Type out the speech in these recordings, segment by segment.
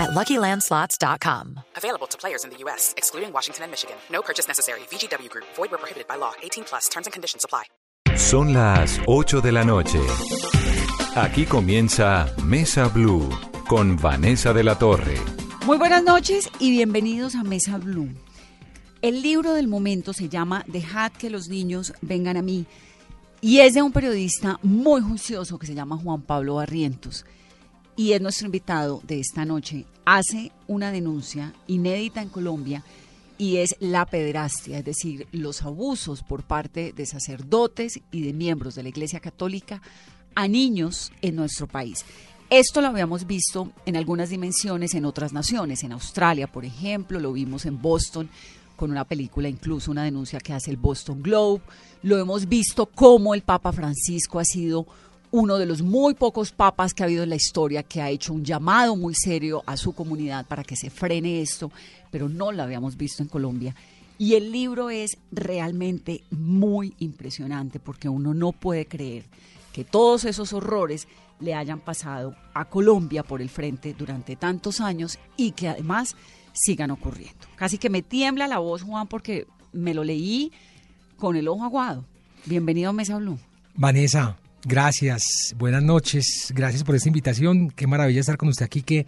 at LuckyLandSlots.com. Available to players in the U.S., excluding Washington and Michigan. No purchase necessary. VGW Group. Void where prohibited by law. 18 plus. Terms and conditions apply. Son las 8 de la noche. Aquí comienza Mesa Blue con Vanessa de la Torre. Muy buenas noches y bienvenidos a Mesa Blue. El libro del momento se llama Dejad que los niños vengan a mí y es de un periodista muy juicioso que se llama Juan Pablo Barrientos y es nuestro invitado de esta noche. Hace una denuncia inédita en Colombia y es la pederastia, es decir, los abusos por parte de sacerdotes y de miembros de la Iglesia Católica a niños en nuestro país. Esto lo habíamos visto en algunas dimensiones en otras naciones, en Australia, por ejemplo, lo vimos en Boston con una película, incluso una denuncia que hace el Boston Globe, lo hemos visto cómo el Papa Francisco ha sido uno de los muy pocos papas que ha habido en la historia que ha hecho un llamado muy serio a su comunidad para que se frene esto, pero no lo habíamos visto en Colombia. Y el libro es realmente muy impresionante porque uno no puede creer que todos esos horrores le hayan pasado a Colombia por el frente durante tantos años y que además sigan ocurriendo. Casi que me tiembla la voz, Juan, porque me lo leí con el ojo aguado. Bienvenido a Mesa Blue. Vanessa, gracias, buenas noches, gracias por esta invitación. Qué maravilla estar con usted aquí, que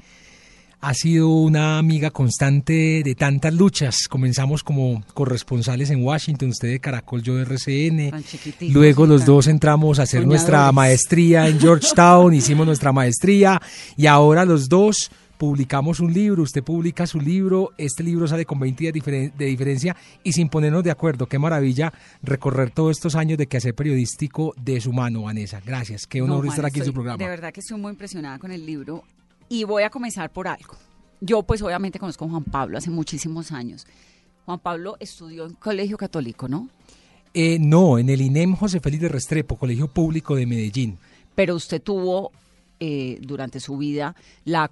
ha sido una amiga constante de tantas luchas. Comenzamos como corresponsales en Washington, usted de Caracol, yo de RCN. Luego los dos entramos a hacer nuestra maestría en Georgetown, hicimos nuestra maestría y ahora los dos publicamos un libro, usted publica su libro, este libro sale con 20 días de diferencia y sin ponernos de acuerdo. Qué maravilla recorrer todos estos años de quehacer periodístico de su mano, Vanessa. Gracias, qué honor No, estar aquí en su programa. De verdad que estoy muy impresionada con el libro y voy a comenzar por algo. Yo pues obviamente conozco a Juan Pablo hace muchísimos años. Juan Pablo estudió en colegio católico, ¿no? Eh, no, en el INEM José Félix de Restrepo, Colegio Público de Medellín. Pero usted tuvo eh, durante su vida la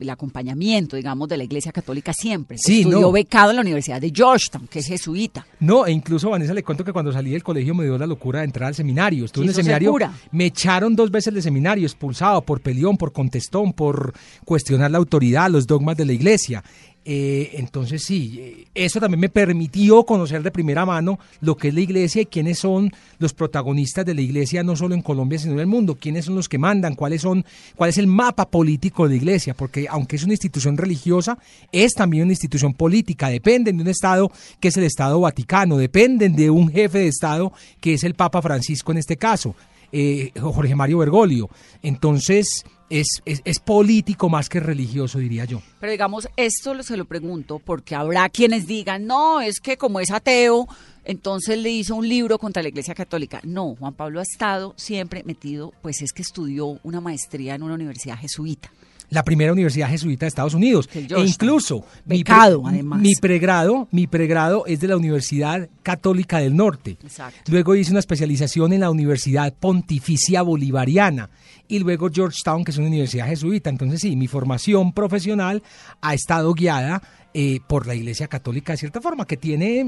el acompañamiento, digamos, de la Iglesia Católica siempre. Sí, Estudió no. becado en la Universidad de Georgetown, que es jesuita. No, e incluso Vanessa le cuento que cuando salí del colegio me dio la locura de entrar al seminario. Estuve en el seminario, me echaron dos veces del seminario, expulsado por peleón, por contestón, por cuestionar la autoridad, los dogmas de la iglesia. Eh, entonces sí, eso también me permitió conocer de primera mano lo que es la iglesia y quiénes son los protagonistas de la iglesia, no solo en Colombia, sino en el mundo, quiénes son los que mandan, cuáles son, cuál es el mapa político de la iglesia, porque aunque es una institución religiosa, es también una institución política, dependen de un Estado que es el Estado Vaticano, dependen de un jefe de Estado que es el Papa Francisco en este caso, eh, Jorge Mario Bergoglio. Entonces, es, es, es político más que religioso, diría yo. Pero digamos, esto se lo pregunto porque habrá quienes digan, no, es que como es ateo, entonces le hizo un libro contra la Iglesia Católica. No, Juan Pablo ha estado siempre metido, pues es que estudió una maestría en una universidad jesuita. La primera universidad jesuita de Estados Unidos. E incluso mi pre- además. Mi pregrado, mi pregrado es de la Universidad Católica del Norte. Exacto. Luego hice una especialización en la Universidad Pontificia Bolivariana y luego Georgetown, que es una universidad jesuita. Entonces sí, mi formación profesional ha estado guiada eh, por la Iglesia Católica de cierta forma, que tiene eh,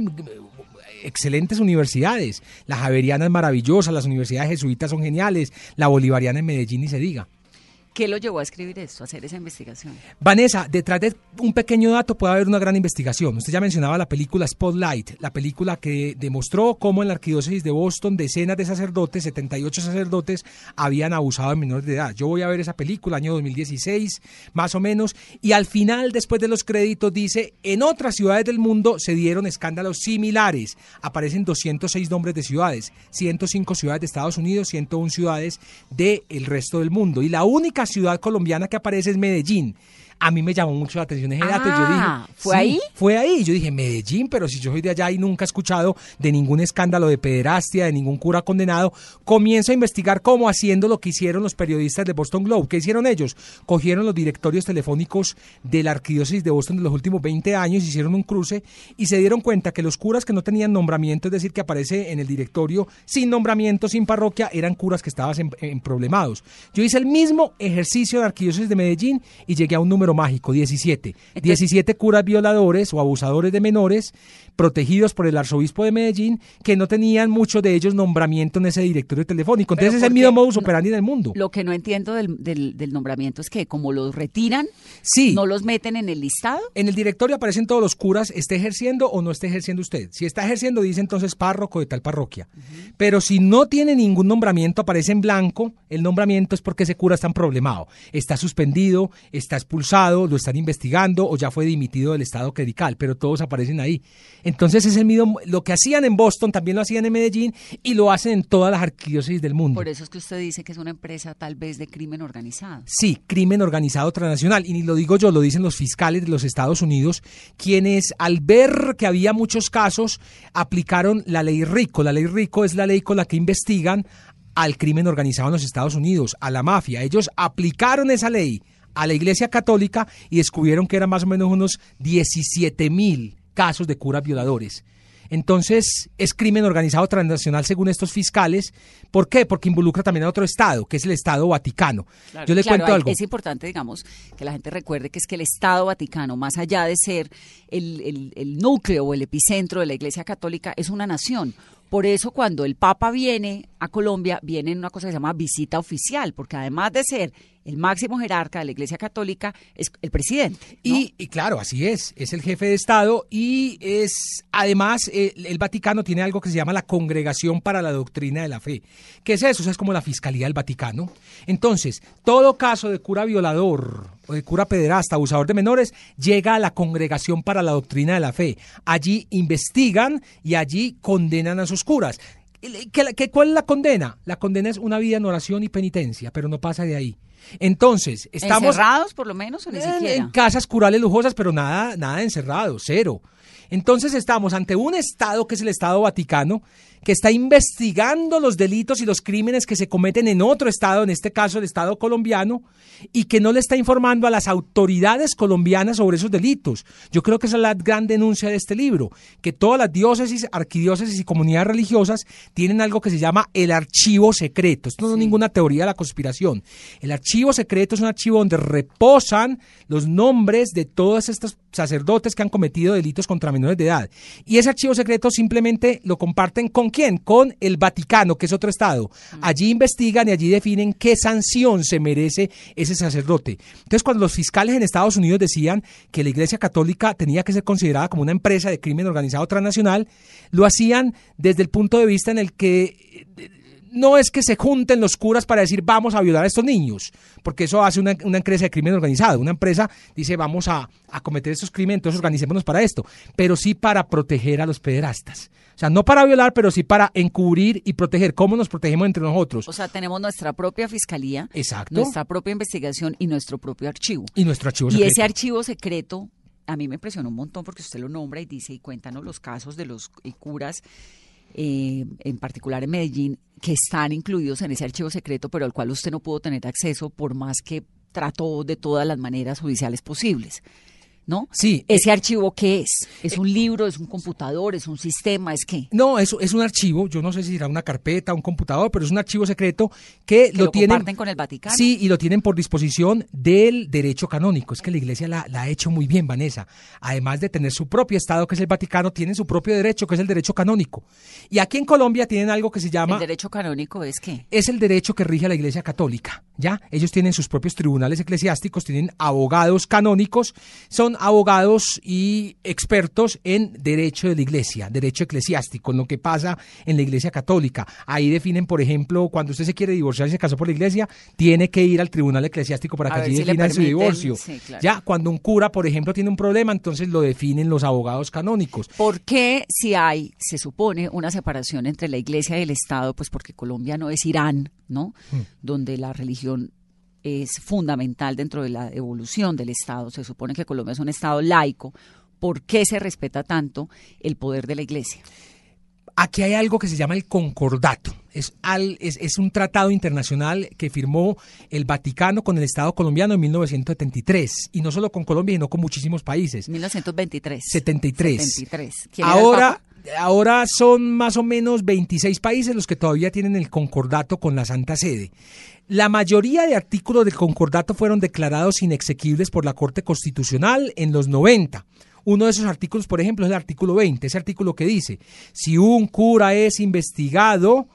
excelentes universidades. La Javeriana es maravillosa, las universidades jesuitas son geniales, la Bolivariana en Medellín ni se diga. ¿Qué lo llevó a escribir esto, a hacer esa investigación? Vanessa, detrás de un pequeño dato puede haber una gran investigación. Usted ya mencionaba la película Spotlight, la película que demostró cómo en la arquidiócesis de Boston decenas de sacerdotes, 78 sacerdotes, habían abusado de menores de edad. Yo voy a ver esa película, año 2016, más o menos, y al final, después de los créditos, dice, en otras ciudades del mundo se dieron escándalos similares. Aparecen 206 nombres de ciudades, 105 ciudades de Estados Unidos, 101 ciudades del resto del mundo. Y la única ciudad colombiana que aparece es Medellín. A mí me llamó mucho la atención ese dato. y yo Ah, dije, ¿fue sí, ahí? Fue ahí. Yo dije, Medellín, pero si yo soy de allá y nunca he escuchado de ningún escándalo de pederastia, de ningún cura condenado, comienzo a investigar cómo haciendo lo que hicieron los periodistas de Boston Globe. ¿Qué hicieron ellos? Cogieron los directorios telefónicos de la arquidiócesis de Boston de los últimos 20 años, hicieron un cruce y se dieron cuenta que los curas que no tenían nombramiento, es decir, que aparece en el directorio sin nombramiento, sin parroquia, eran curas que estaban en, en problemados. Yo hice el mismo ejercicio de arquidiócesis de Medellín y llegué a un número mágico, 17. 17 curas violadores o abusadores de menores protegidos por el arzobispo de Medellín que no tenían muchos de ellos nombramiento en ese directorio telefónico. Entonces es el mismo modus operandi del mundo. Lo que no entiendo del, del, del nombramiento es que como los retiran, Sí. no los meten en el listado. En el directorio aparecen todos los curas, esté ejerciendo o no esté ejerciendo usted. Si está ejerciendo, dice entonces párroco de tal parroquia. Pero si no tiene ningún nombramiento, aparece en blanco, el nombramiento es porque ese cura está problemado. Está suspendido, está expulsado, lo están investigando o ya fue dimitido del estado clerical, pero todos aparecen ahí. Entonces es el mismo, lo que hacían en Boston también lo hacían en Medellín y lo hacen en todas las arquidiócesis del mundo. Por eso es que usted dice que es una empresa tal vez de crimen organizado. Sí, crimen organizado transnacional. Y ni lo digo yo, lo dicen los fiscales de los Estados Unidos, quienes al ver que había muchos casos, aplicaron la ley RICO. La ley RICO es la ley con la que investigan al crimen organizado en los Estados Unidos, a la mafia. Ellos aplicaron esa ley a la Iglesia Católica y descubrieron que eran más o menos unos 17 mil casos de curas violadores. Entonces, es crimen organizado transnacional según estos fiscales. ¿Por qué? Porque involucra también a otro Estado, que es el Estado Vaticano. Claro, Yo le claro, cuento algo. Es importante, digamos, que la gente recuerde que es que el Estado Vaticano, más allá de ser el, el- el núcleo o el epicentro de la Iglesia Católica, es una nación. Por eso cuando el Papa viene a Colombia, viene en una cosa que se llama visita oficial, porque además de ser el máximo jerarca de la Iglesia Católica, es el presidente. Y, y claro, así es, es el jefe de Estado y es, además, eh, el Vaticano tiene algo que se llama la Congregación para la Doctrina de la Fe. ¿Qué es eso? O sea, es como la Fiscalía del Vaticano. Entonces, todo caso de cura violador o de cura pederasta, abusador de menores, llega a la Congregación para la Doctrina de la Fe. Allí investigan y allí condenan a esos curas. ¿Qué, la- qué- ¿Cuál es la condena? La condena es una vida en oración y penitencia, pero no pasa de ahí. Entonces, estamos... ¿Encerrados por lo menos o ni En- siquiera? En casas curales lujosas, pero nada, nada encerrado, cero. Entonces estamos ante un Estado que es el Estado Vaticano, que está investigando los delitos y los crímenes que se cometen en otro Estado, en este caso el Estado colombiano, y que no le está informando a las autoridades colombianas sobre esos delitos. Yo creo que esa es la gran denuncia de este libro, que todas las diócesis, arquidiócesis y comunidades religiosas tienen algo que se llama el archivo secreto. Esto no es ninguna teoría de la conspiración. El archivo secreto es un archivo donde reposan los nombres de todos estos sacerdotes que han cometido delitos contra menores de edad. Y ese archivo secreto simplemente lo comparten con quién? Con el Vaticano, que es otro estado. Allí investigan y allí definen qué sanción se merece ese sacerdote. Entonces, cuando los fiscales en Estados Unidos decían que la Iglesia Católica tenía que ser considerada como una empresa de crimen organizado transnacional, lo hacían desde el punto de vista en el que eh, no es que se junten los curas para decir vamos a violar a estos niños, porque eso hace una, una empresa de crimen organizado. Una empresa dice vamos a, a cometer estos crímenes, entonces organicémonos para esto, pero sí para proteger a los pederastas. O sea, no para violar, pero sí para encubrir y proteger. ¿Cómo nos protegemos entre nosotros? O sea, tenemos nuestra propia fiscalía, Exacto. nuestra propia investigación y nuestro propio archivo. y nuestro archivo Y secreto. ese archivo secreto a mí me impresionó un montón porque usted lo nombra y dice y cuéntanos los casos de los curas, eh, en particular en Medellín, que están incluidos en ese archivo secreto, pero al cual usted no pudo tener acceso por más que trató de todas las maneras judiciales posibles. ¿No? Sí. ¿Ese archivo qué es? ¿Es un libro? ¿Es un computador? ¿Es un sistema? ¿Es qué? No, es, es un archivo, yo no sé si será una carpeta, un computador, pero es un archivo secreto que, ¿Que lo, lo tienen. comparten con el Vaticano? Sí, y lo tienen por disposición del derecho canónico. Es que la iglesia la, la ha hecho muy bien, Vanessa. Además de tener su propio Estado, que es el Vaticano, tienen su propio derecho, que es el derecho canónico. Y aquí en Colombia tienen algo que se llama. ¿El derecho canónico es qué? es el derecho que rige a la Iglesia Católica, ¿ya? Ellos tienen sus propios tribunales eclesiásticos, tienen abogados canónicos, son abogados y expertos en derecho de la Iglesia, derecho eclesiástico, en lo que pasa en la Iglesia Católica. Ahí definen, por ejemplo, cuando usted se quiere divorciar y se casó por la Iglesia, tiene que ir al tribunal eclesiástico para que allí si le definan su divorcio. sí, claro. Ya, cuando un cura, por ejemplo, tiene un problema, entonces lo definen los abogados canónicos. ¿Por qué si hay, se supone, una separación entre la iglesia y el Estado? Pues porque Colombia no es Irán, ¿no? Hmm. Donde la religión es fundamental dentro de la evolución del Estado. Se supone que Colombia es un Estado laico. ¿Por qué se respeta tanto el poder de la Iglesia? Aquí hay algo que se llama el concordato. Es, al, es, es, un tratado internacional que firmó el Vaticano con el Estado colombiano en 1973. Y no solo con Colombia, sino con muchísimos países. 1923. 73. 73. Ahora, ahora son más o menos 26 países los que todavía tienen el concordato con la Santa Sede. La mayoría de artículos del concordato fueron declarados inexequibles por la Corte Constitucional en los 90. Uno de esos artículos, por ejemplo, es el artículo 20, ese artículo que dice, si un cura es investigado,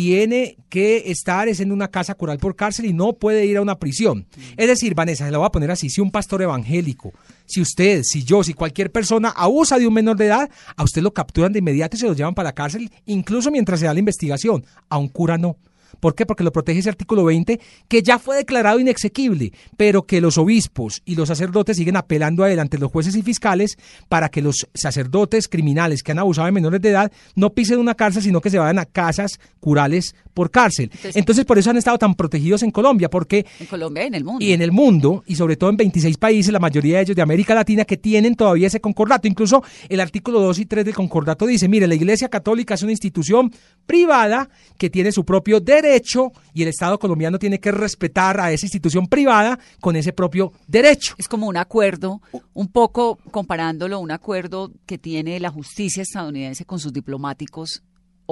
tiene que estar es en una casa cural por cárcel y no puede ir a una prisión. Es decir, Vanessa, se lo voy a poner así, si un pastor evangélico, si usted, si yo, si cualquier persona abusa de un menor de edad, a usted lo capturan de inmediato y se lo llevan para la cárcel, incluso mientras se da la investigación. A un cura no. ¿Por qué? Porque lo protege ese artículo 20 que ya fue declarado inexequible, pero que los obispos y los sacerdotes siguen apelando a él ante los jueces y fiscales para que los sacerdotes criminales que han abusado de menores de edad no pisen una cárcel, sino que se vayan a casas curales por cárcel. Entonces, Entonces, por eso han estado tan protegidos en Colombia, porque... En Colombia y en el mundo. Y en el mundo, y sobre todo en 26 países, la mayoría de ellos de América Latina, que tienen todavía ese concordato. Incluso el artículo 2 y 3 del concordato dice, mire, la Iglesia Católica es una institución privada que tiene su propio derecho y el Estado colombiano tiene que respetar a esa institución privada con ese propio derecho. Es como un acuerdo, un poco comparándolo, un acuerdo que tiene la justicia estadounidense con sus diplomáticos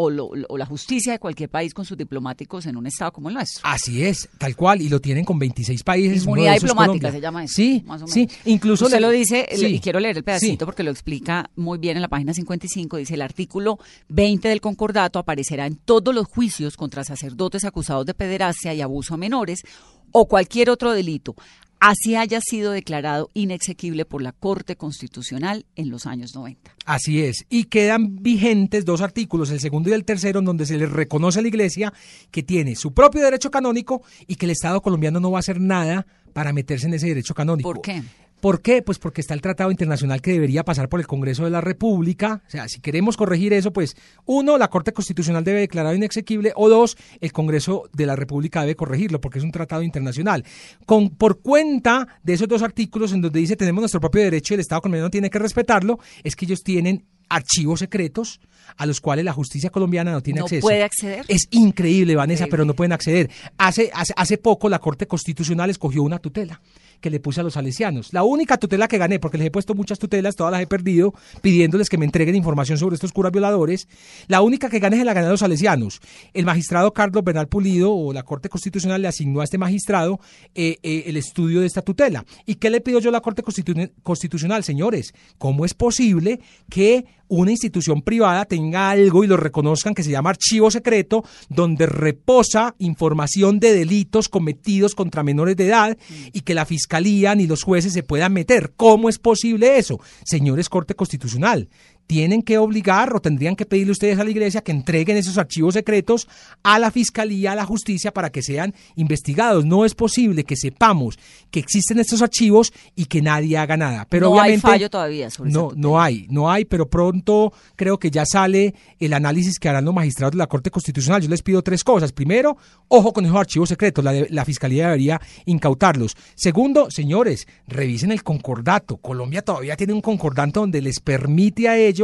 o, lo, o, la justicia de cualquier país con sus diplomáticos en un estado como el nuestro. Así es, tal cual, y lo tienen con 26 países. Inmunidad diplomática se llama eso. Sí, más o menos. sí, incluso... Usted le, lo dice, sí, y quiero leer el pedacito sí. porque lo explica muy bien en la página 55, dice el artículo 20 del concordato aparecerá en todos los juicios contra sacerdotes acusados de pederastia y abuso a menores o cualquier otro delito, así haya sido declarado inexequible por la Corte Constitucional en los años 90. Así es, y quedan vigentes dos artículos, el segundo y el tercero, en donde se le reconoce a la Iglesia que tiene su propio derecho canónico y que el Estado colombiano no va a hacer nada para meterse en ese derecho canónico. ¿Por qué? ¿Por qué? Pues porque está el tratado internacional que debería pasar por el Congreso de la República. O sea, si queremos corregir eso, pues uno, la Corte Constitucional debe declarar inexequible o dos, el Congreso de la República debe corregirlo porque es un tratado internacional. Con, por cuenta de esos dos artículos en donde dice tenemos nuestro propio derecho y el Estado colombiano tiene que respetarlo, es que ellos tienen archivos secretos a los cuales la justicia colombiana no tiene ¿No acceso. puede acceder? Es increíble, Vanessa, increíble. pero no pueden acceder. Hace, hace, hace poco la Corte Constitucional escogió una tutela que le puse a los salesianos. La única tutela que gané, porque les he puesto muchas tutelas, todas las he perdido, pidiéndoles que me entreguen información sobre estos curas violadores. La única que gané se la gané a los salesianos. El magistrado Carlos Bernal Pulido, o la Corte Constitucional, le asignó a este magistrado eh, eh, el estudio de esta tutela. ¿Y qué le pido yo a la Corte Constitu Constitucional? Señores, ¿cómo es posible que una institución privada tenga algo y lo reconozcan que se llama archivo secreto, donde reposa información de delitos cometidos contra menores de edad y que la fiscalía ni los jueces se puedan meter. ¿Cómo es posible eso? Señores Corte Constitucional, tienen que obligar o tendrían que pedirle ustedes a la iglesia que entreguen esos archivos secretos a la fiscalía, a la justicia para que sean investigados. No es posible que sepamos que existen estos archivos y que nadie haga nada. Pero no obviamente hay fallo todavía sobre no, no hay, no hay, pero pronto creo que ya sale el análisis que harán los magistrados de la Corte Constitucional. Yo les pido tres cosas. Primero, ojo con esos archivos secretos, la, de, la fiscalía debería incautarlos. Segundo, señores, revisen el concordato. Colombia todavía tiene un concordato donde les permite a ellos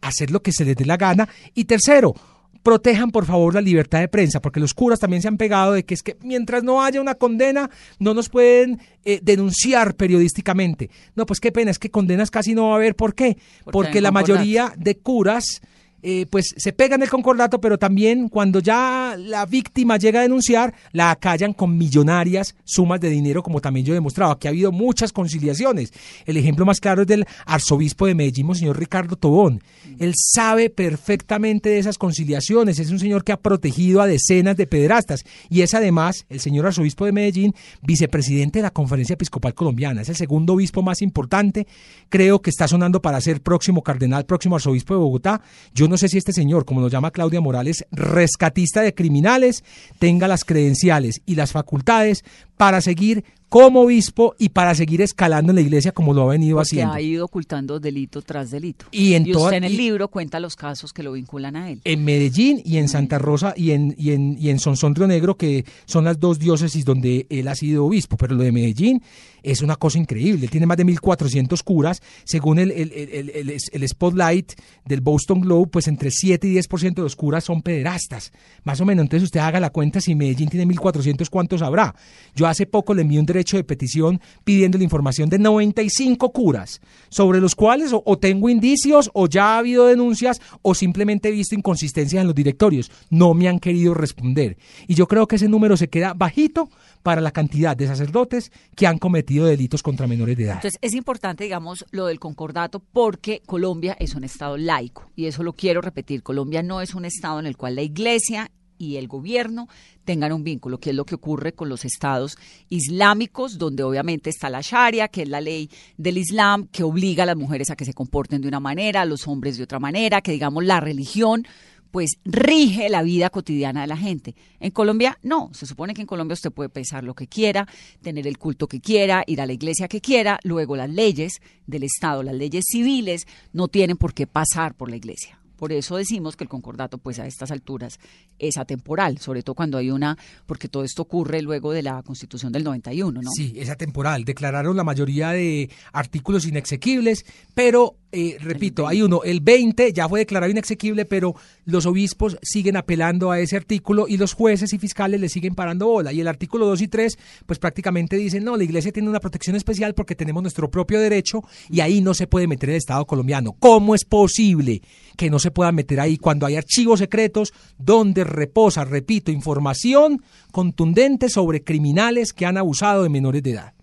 hacer lo que se les dé la gana. Y tercero, protejan por favor la libertad de prensa, porque los curas también se han pegado de que es que mientras no haya una condena, no nos pueden eh, denunciar periodísticamente. No, pues qué pena, es que condenas casi no va a haber. ¿Por qué? Porque, porque la mayoría de curas... Eh, pues se pegan el concordato, pero también cuando ya la víctima llega a denunciar, la acallan con millonarias sumas de dinero, como también yo he demostrado. Aquí ha habido muchas conciliaciones. El ejemplo más claro es del arzobispo de Medellín, señor Ricardo Tobón. Él sabe perfectamente de esas conciliaciones. Es un señor que ha protegido a decenas de pederastas y es además el señor arzobispo de Medellín, vicepresidente de la Conferencia Episcopal Colombiana. Es el segundo obispo más importante. Creo que está sonando para ser próximo cardenal, próximo arzobispo de Bogotá. Yo no sé si este señor, como lo llama Claudia Morales, rescatista de criminales, tenga las credenciales y las facultades para seguir como obispo y para seguir escalando en la iglesia como lo ha venido Porque haciendo. ha ido ocultando delito tras delito. Y en usted en el y- libro cuenta los casos que lo vinculan a él. En Medellín y en Santa Rosa y en, y en, y en Sonsón Río Negro, que son las dos diócesis donde él ha sido obispo. Pero lo de Medellín es una cosa increíble. Él tiene más de 1.400 curas. Según el, el, el, el- el- el Spotlight del Boston Globe, pues entre 7 y 10% de los curas son pederastas. Más o menos. Entonces usted haga la cuenta, si Medellín tiene 1.400, ¿cuántos habrá? Yo hace poco le envié un derecho de petición pidiendo la información de 95 curas, sobre los cuales o, o tengo indicios, o ya ha habido denuncias, o simplemente he visto inconsistencias en los directorios. No me han querido responder. Y yo creo que ese número se queda bajito para la cantidad de sacerdotes que han cometido delitos contra menores de edad. Entonces es importante, digamos, lo del concordato porque Colombia es un Estado laico y eso lo quiero repetir. Colombia no es un Estado en el cual la Iglesia y el gobierno tengan un vínculo, que es lo que ocurre con los estados islámicos, donde obviamente está la Sharia, que es la ley del Islam, que obliga a las mujeres a que se comporten de una manera, a los hombres de otra manera, que digamos la religión pues rige la vida cotidiana de la gente. En Colombia no, se supone que en Colombia usted puede pensar lo que quiera, tener el culto que quiera, ir a la iglesia que quiera, luego las leyes del Estado, las leyes civiles no tienen por qué pasar por la iglesia. Por eso decimos que el concordato, pues a estas alturas, es atemporal, sobre todo cuando hay una, porque todo esto ocurre luego de la Constitución del 91, ¿no? Sí, es atemporal. Declararon la mayoría de artículos inexequibles, pero, eh, repito, hay uno, el 20 ya fue declarado inexequible, pero los obispos siguen apelando a ese artículo y los jueces y fiscales le siguen parando bola. Y el artículo 2 y 3, pues prácticamente dicen, no, la iglesia tiene una protección especial porque tenemos nuestro propio derecho y ahí no se puede meter el Estado colombiano. ¿Cómo es posible que no se pueda meter ahí cuando hay archivos secretos donde reposa, repito, información contundente sobre criminales que han abusado de menores de edad?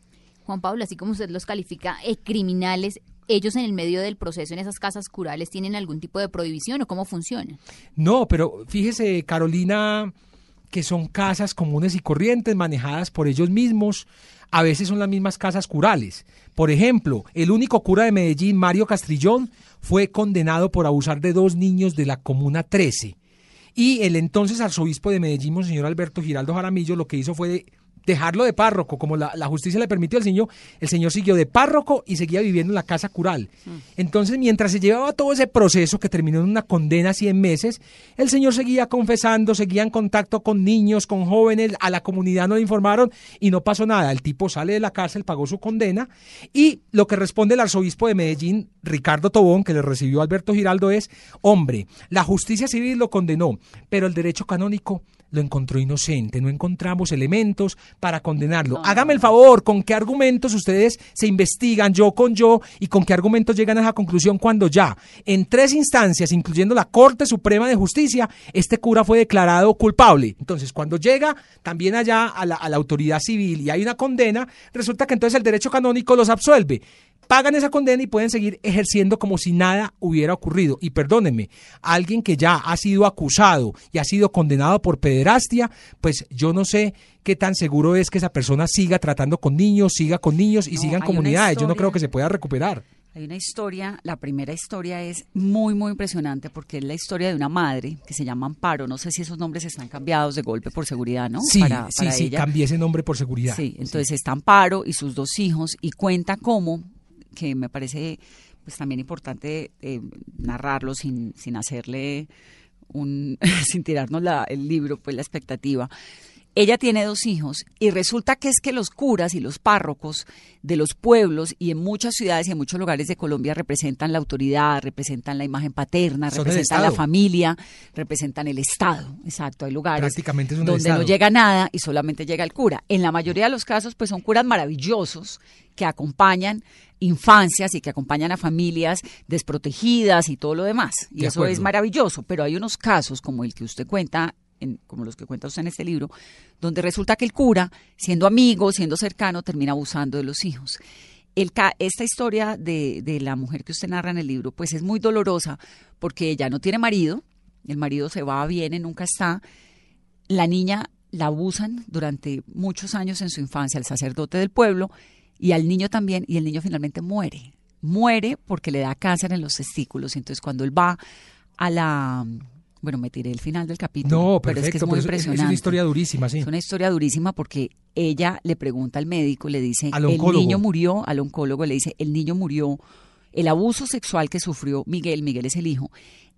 Juan Pablo, así como usted los califica eh, criminales, ellos en el medio del proceso en esas casas curales tienen algún tipo de prohibición o cómo funciona? No, pero fíjese, Carolina, que son casas comunes y corrientes manejadas por ellos mismos. A veces son las mismas casas curales. Por ejemplo, el único cura de Medellín, Mario Castrillón, fue condenado por abusar de dos niños de la Comuna 13. Y el entonces arzobispo de Medellín, Monseñor Alberto Giraldo Jaramillo, lo que hizo fue dejarlo de párroco, como la, la justicia le permitió al señor, el señor siguió de párroco y seguía viviendo en la casa cural. Entonces, mientras se llevaba todo ese proceso que terminó en una condena a 100 meses, el señor seguía confesando, seguía en contacto con niños, con jóvenes, a la comunidad no le informaron y no pasó nada. El tipo sale de la cárcel, pagó su condena y lo que responde el arzobispo de Medellín, Ricardo Tobón, que le recibió Alberto Giraldo, es, hombre, la justicia civil lo condenó, pero el derecho canónico lo encontró inocente, no encontramos elementos para condenarlo. Hágame el favor, ¿con qué argumentos ustedes se investigan yo con yo y con qué argumentos llegan a esa conclusión cuando ya en tres instancias, incluyendo la Corte Suprema de Justicia, este cura fue declarado culpable? Entonces, cuando llega también allá a la, a la autoridad civil y hay una condena, resulta que entonces el derecho canónico los absuelve pagan esa condena y pueden seguir ejerciendo como si nada hubiera ocurrido. Y perdónenme, alguien que ya ha sido acusado y ha sido condenado por pederastia, pues yo no sé qué tan seguro es que esa persona siga tratando con niños, siga con niños y No, siga en hay una comunidades. Yo no creo que se pueda recuperar. Hay una historia, la primera historia es muy, muy impresionante porque es la historia de una madre que se llama Amparo. No sé si esos nombres están cambiados de golpe por seguridad, ¿no? Sí, Para- sí, para sí, cambié ese nombre por seguridad. Sí, entonces está Amparo y sus dos hijos y cuenta cómo, que me parece pues también importante eh, narrarlo sin, sin hacerle un, sin tirarnos la- el libro, pues la expectativa. Ella tiene dos hijos y resulta que es que los curas y los párrocos de los pueblos y en muchas ciudades y en muchos lugares de Colombia representan la autoridad, representan la imagen paterna, representan la familia, representan el Estado. Exacto, hay lugares Prácticamente donde no llega nada y solamente llega el cura. En la mayoría de los casos, pues son curas maravillosos que acompañan infancias y que acompañan a familias desprotegidas y todo lo demás. Y De eso acuerdo. es maravilloso, pero hay unos casos como el que usted cuenta, como los que cuenta usted en este libro, donde resulta que el cura, siendo amigo, siendo cercano, termina abusando de los hijos. El esta historia de, de la mujer que usted narra en el libro, pues es muy dolorosa porque ella no tiene marido, el marido se va, viene, nunca está, la niña la abusan durante muchos años en su infancia, el sacerdote del pueblo, y al niño también, y el niño finalmente muere. Muere porque le da cáncer en los testículos. Y entonces cuando él va a la, Bueno, me tiré el final del capítulo. No, pero perfecto, es que es muy pero es- impresionante. es una historia durísima, sí. Es una historia durísima porque ella le pregunta al médico, le dice, Al el niño murió, al oncólogo le dice, el niño murió, el abuso sexual que sufrió Miguel, Miguel es el hijo,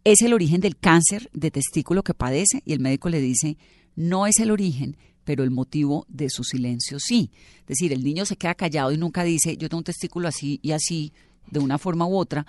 es el origen del cáncer de testículo que padece y el médico le dice, no es el origen, pero el motivo de su silencio sí. Es decir, el niño se queda callado y nunca dice, yo tengo un testículo así y así, de una forma u otra,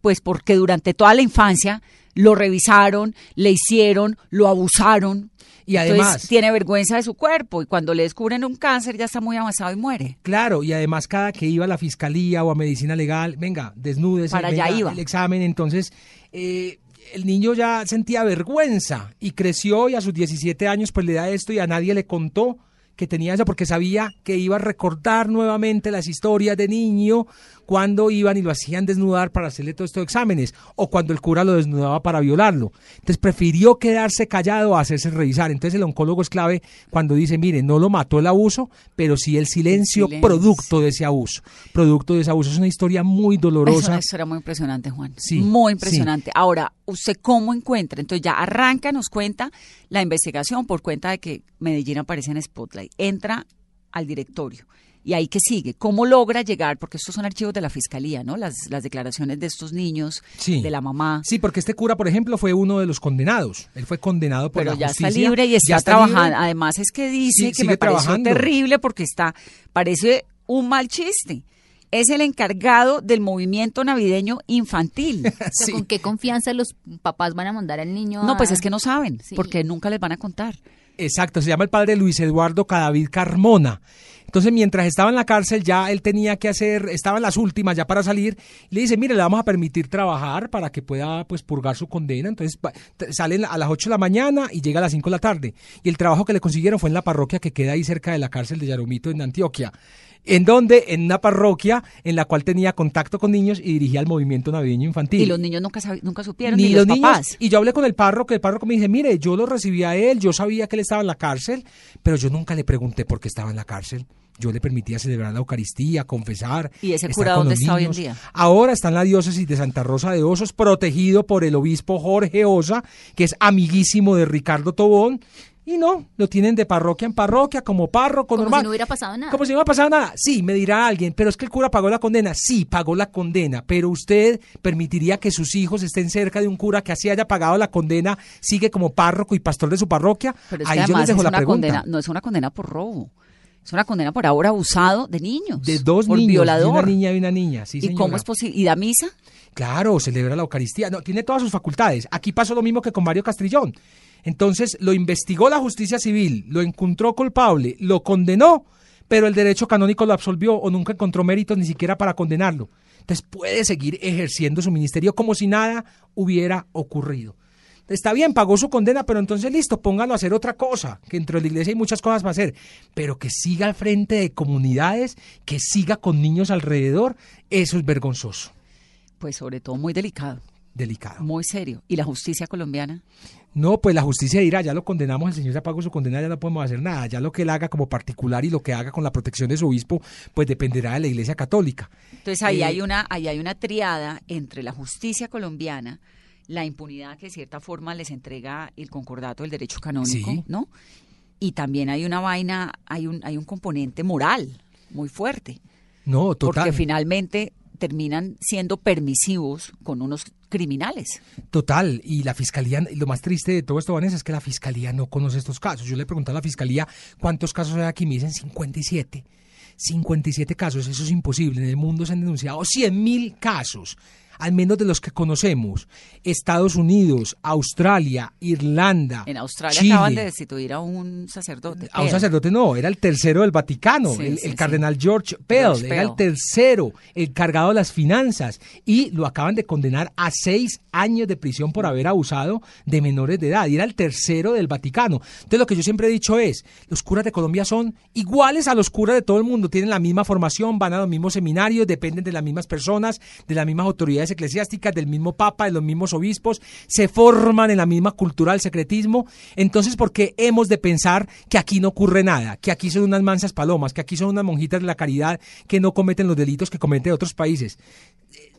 pues porque durante toda la infancia lo revisaron, le hicieron, lo abusaron. Y Entonces, además- tiene vergüenza de su cuerpo y cuando le descubren un cáncer ya está muy avanzado y muere. Claro, y además cada que iba a la fiscalía o a medicina legal, venga, desnúdese, Para allá venga, iba. el examen, entonces eh, el niño ya sentía vergüenza y creció y a sus 17 años pues le da esto y a nadie le contó que tenía eso porque sabía que iba a recordar nuevamente las historias de niño cuando iban y lo hacían desnudar para hacerle todos estos exámenes o cuando el cura lo desnudaba para violarlo. Entonces prefirió quedarse callado a hacerse revisar. Entonces el oncólogo es clave cuando dice, mire, no lo mató el abuso, pero sí el silencio, silencio. producto de ese abuso. Producto de ese abuso. Es una historia muy dolorosa. una historia muy impresionante, Juan. Sí, muy sí. impresionante. Ahora, ¿usted cómo encuentra? Entonces ya arranca, nos cuenta la investigación por cuenta de que Medellín aparece en Spotlight. Entra al directorio. ¿Y ahí qué sigue? ¿Cómo logra llegar? Porque estos son archivos de la fiscalía, ¿no? Las, las declaraciones de estos niños, Sí. de la mamá. Sí, porque este cura, por ejemplo, fue uno de los condenados. Él fue condenado por pero la ya justicia. está libre y está, ya está trabajando. libre. Además es que dice Sí, que me pareció terrible porque está, parece un mal chiste. Es el encargado del movimiento navideño infantil. Pero ¿Con qué confianza los papás van a mandar al niño? No, pues a- es que no saben, Sí. porque nunca les van a contar. Exacto, se llama el padre Luis Eduardo Cadavid Carmona. Entonces, mientras estaba en la cárcel, ya él tenía que hacer, estaba en las últimas ya para salir, y le dice, mire, le vamos a permitir trabajar para que pueda pues purgar su condena. Entonces, sale a las 8 de la mañana y llega a las 5 de la tarde. Y el trabajo que le consiguieron fue en la parroquia que queda ahí cerca de la cárcel de Yaromito en Antioquia. En donde, en una parroquia en la cual tenía contacto con niños y dirigía el movimiento navideño infantil. Y los niños nunca, nunca supieron, ni, ni los, los niños. papás. Y yo hablé con el párroco, el párroco me dice, mire, yo lo recibí a él, yo sabía que él estaba en la cárcel, pero yo nunca le pregunté por qué estaba en la cárcel. Yo le permitía celebrar la Eucaristía, confesar. ¿Y ese cura dónde está hoy en niños. día? Ahora está en la diócesis de Santa Rosa de Osos, protegido por el obispo Jorge Osa, que es amiguísimo de Ricardo Tobón. Y no, lo tienen de parroquia en parroquia, como párroco Como normal. si no hubiera pasado nada. Como si no hubiera pasado nada. Sí, me dirá alguien, pero es que el cura pagó la condena. Sí, pagó la condena, pero usted permitiría que sus hijos estén cerca de un cura que así haya pagado la condena, sigue como párroco y pastor de su parroquia. Pero es que Ahí yo les dejo es la una pregunta. condena, no es una condena por robo. Es una condena por ahora abusado de niños. De dos por niños, de violador. una niña y una niña. Sí, ¿Y cómo es posible? ¿Y da misa? Claro, celebra la Eucaristía. No, tiene todas sus facultades. Aquí pasó lo mismo que con Mario Castrillón. Entonces lo investigó la justicia civil, lo encontró culpable, lo condenó, pero el derecho canónico lo absolvió o nunca encontró méritos ni siquiera para condenarlo. Entonces puede seguir ejerciendo su ministerio como si nada hubiera ocurrido. Está bien, pagó su condena, pero entonces listo, póngalo a hacer otra cosa, que dentro de la iglesia hay muchas cosas para hacer, pero que siga al frente de comunidades, que siga con niños alrededor, eso es vergonzoso, Pues sobre todo muy delicado, delicado. muy serio. ¿Y la justicia colombiana? No, pues la justicia dirá, ya lo condenamos, el señor ya pagó su condena, ya no podemos hacer nada. Ya lo que él haga como particular y lo que haga con la protección de su obispo, pues dependerá de la iglesia católica. Entonces ahí Eh, hay una, ahí hay una triada entre la justicia colombiana, la impunidad que de cierta forma les entrega el concordato del derecho canónico, Sí. ¿no? Y también hay una vaina, hay un, hay un componente moral muy fuerte. No, total. Porque finalmente terminan siendo permisivos con unos criminales. Total, y la fiscalía, lo más triste de todo esto, Vanessa, es que la fiscalía no conoce estos casos. Yo le pregunté a la fiscalía cuántos casos hay aquí, me dicen 57. 57 casos, eso es imposible. En el mundo se han denunciado 100 mil casos, al menos de los que conocemos. Estados Unidos, Australia, Irlanda. En Australia Chile. acaban de destituir a un sacerdote. A un Pell. sacerdote no, era el tercero del Vaticano, Sí, el, sí, el sí. cardenal George Pell, George era el tercero, el cargado de las finanzas, y lo acaban de condenar a seis años de prisión por haber abusado de menores de edad, y era el tercero del Vaticano. Entonces lo que yo siempre he dicho es, los curas de Colombia son iguales a los curas de todo el mundo, tienen la misma formación, van a los mismos seminarios, dependen de las mismas personas, de las mismas autoridades eclesiásticas, del mismo papa, de los mismos obispos, se forman en la misma cultura del secretismo. Entonces, ¿por qué hemos de pensar que aquí no ocurre nada? Que aquí son unas mansas palomas, que aquí son unas monjitas de la caridad que no cometen los delitos que cometen otros países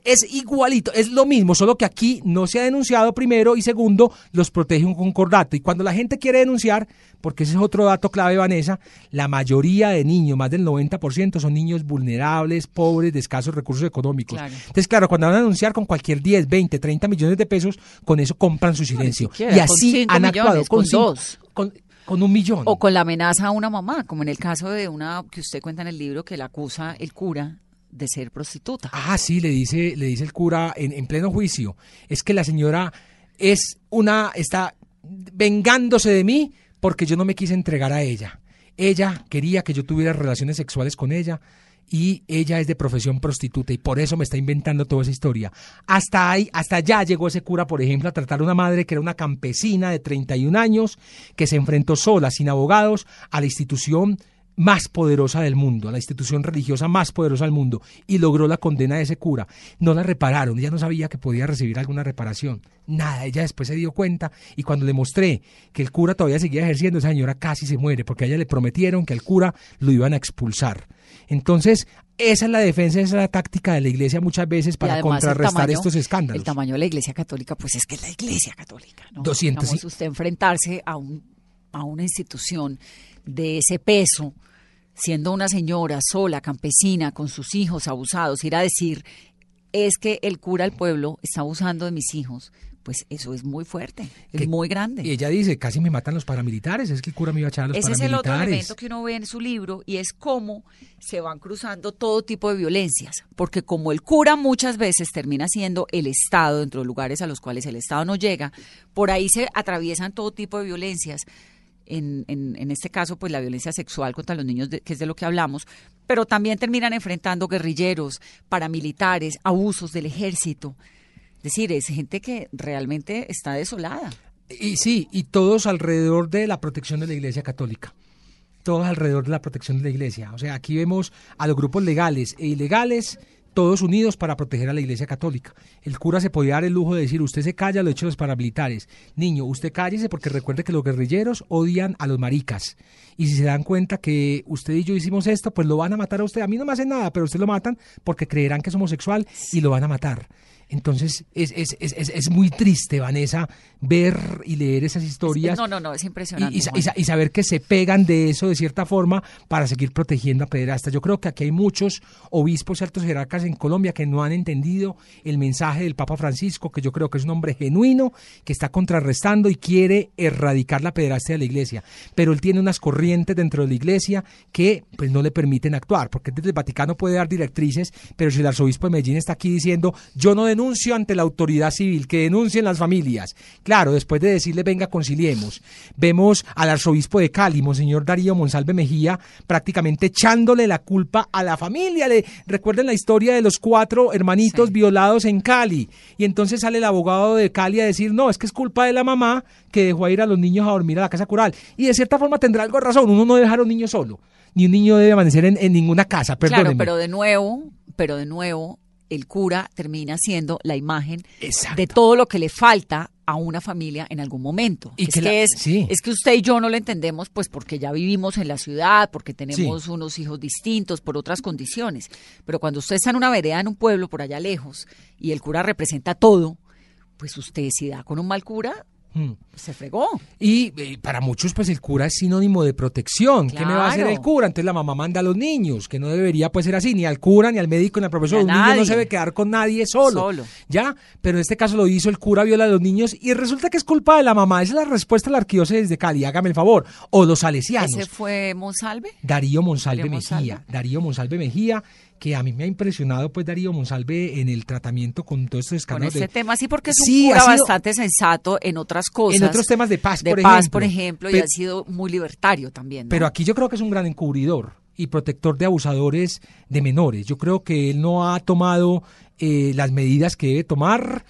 es igualito, es lo mismo, solo que aquí no se ha denunciado primero y segundo, los protege un concordato. Y cuando la gente quiere denunciar, porque ese es otro dato clave, Vanessa, la mayoría de niños, más del 90%, son niños vulnerables, pobres, de escasos recursos económicos. Entonces, claro, cuando van a denunciar con cualquier 10, 20, 30 millones de pesos, con eso compran su silencio. y así han actuado con, dos. Con, con un millón. O con la amenaza a una mamá, como en el caso de una que usted cuenta en el libro que la acusa el cura de ser prostituta. Ah, sí, le dice, le dice el cura en, en pleno juicio. Es que la señora es una, está vengándose de mí porque yo no me quise entregar a ella. Ella quería que yo tuviera relaciones sexuales con ella y ella es de profesión prostituta y por eso me está inventando toda esa historia. Hasta ahí, hasta allá llegó ese cura, por ejemplo, a tratar a una madre que era una campesina de 31 años que se enfrentó sola, sin abogados, a la institución más poderosa del mundo, a la institución religiosa más poderosa del mundo, y logró la condena de ese cura. No la repararon, ella no sabía que podía recibir alguna reparación. Nada, ella después se dio cuenta y cuando le mostré que el cura todavía seguía ejerciendo, esa señora casi se muere, porque a ella le prometieron que al cura lo iban a expulsar. Entonces, esa es la defensa, esa es la táctica de la iglesia muchas veces para contrarrestar estos escándalos. El tamaño de la iglesia católica, pues es que es la iglesia católica, ¿no? 200. Digamos, usted enfrentarse a, un, a una institución de ese peso, siendo una señora sola, campesina, con sus hijos abusados, ir a decir, es que el cura del pueblo está abusando de mis hijos, pues eso es muy fuerte, es muy grande. Y ella dice, casi me matan los paramilitares, es que el cura me iba a echar a los Ese paramilitares. es el otro elemento que uno ve en su libro y es cómo se van cruzando todo tipo de violencias, porque como el cura muchas veces termina siendo el Estado dentro de lugares a los cuales el Estado no llega, por ahí se atraviesan todo tipo de violencias en, en, este caso, pues la violencia sexual contra los niños, que es de lo que hablamos, pero también terminan enfrentando guerrilleros, paramilitares, abusos del ejército. Es decir, es gente que realmente está desolada. Y sí, y todos alrededor de la protección de la Iglesia Católica. Todos alrededor de la protección de la Iglesia. O sea, aquí vemos a los grupos legales e ilegales todos unidos para proteger a la Iglesia Católica. El cura se podía dar el lujo de decir, usted se calla, lo he hecho los paramilitares. Niño, usted cállese porque recuerde que los guerrilleros odian a los maricas. Y si se dan cuenta que usted y yo hicimos esto, pues lo van a matar a usted. A mí no me hacen nada, pero usted lo matan porque creerán que es homosexual y lo van a matar. Entonces es, es, es, es, muy triste, Vanessa, ver y leer esas historias. no, no, no, es impresionante. Y, saber que se pegan de eso de cierta forma para seguir protegiendo a pederastas. Yo creo que aquí hay muchos obispos y altos jerarcas en Colombia que no han entendido el mensaje del Papa Francisco, que yo creo que es un hombre genuino, que está contrarrestando y quiere erradicar la pederastia de la iglesia. Pero él tiene unas corrientes dentro de la iglesia que pues no le permiten actuar, porque desde el Vaticano puede dar directrices, pero si el arzobispo de Medellín está aquí diciendo, yo no denuncio, denuncio ante la autoridad civil, que denuncien las familias. Claro, después de decirle, venga, conciliemos. Vemos al arzobispo de Cali, Monseñor Darío Monsalve Mejía, prácticamente echándole la culpa a la familia. Le, recuerden la historia de los cuatro hermanitos violados en Cali. Y entonces sale el abogado de Cali a decir, no, es que es culpa de la mamá que dejó a ir a los niños a dormir a la casa cural. Y de cierta forma tendrá algo de razón, uno no dejar a un niño solo ni un niño debe amanecer en, en ninguna casa. Perdónenme. Claro, pero de nuevo, pero de nuevo, el cura termina siendo la imagen de todo lo que le falta a una familia en algún momento. Y es, que, es, es, que usted y yo no lo entendemos, pues porque ya vivimos en la ciudad, porque tenemos unos hijos distintos, por otras condiciones. Pero cuando usted está en una vereda, en un pueblo, por allá lejos, y el cura representa todo, pues usted si da con un mal cura, Hmm. Se fregó. Y eh, para muchos, pues el cura es sinónimo de protección. ¿Qué me va a hacer el cura? Entonces la mamá manda a los niños, que no debería pues ser así, ni al cura, ni al médico, ni al profesor. Un niño no se debe quedar con nadie solo. solo. ¿Ya? Pero en este caso lo hizo el cura, viola a los niños y resulta que es culpa de la mamá. Esa es la respuesta de la arquidiócesis de Cali, hágame el favor. O los salesianos. ¿Ese fue Monsalve? Darío Monsalve Mejía. Darío Monsalve Mejía que a mí me ha impresionado pues Darío Monsalve en el tratamiento con todo estos escándalos. Con ese tema, sí, porque es un cura bastante sensato en otras cosas. En otros temas de paz, de por paz, ejemplo. por ejemplo, y ha sido muy libertario también. Pero aquí yo creo que es un gran encubridor y protector de abusadores de menores. Yo creo que él no ha tomado eh, las medidas que debe tomar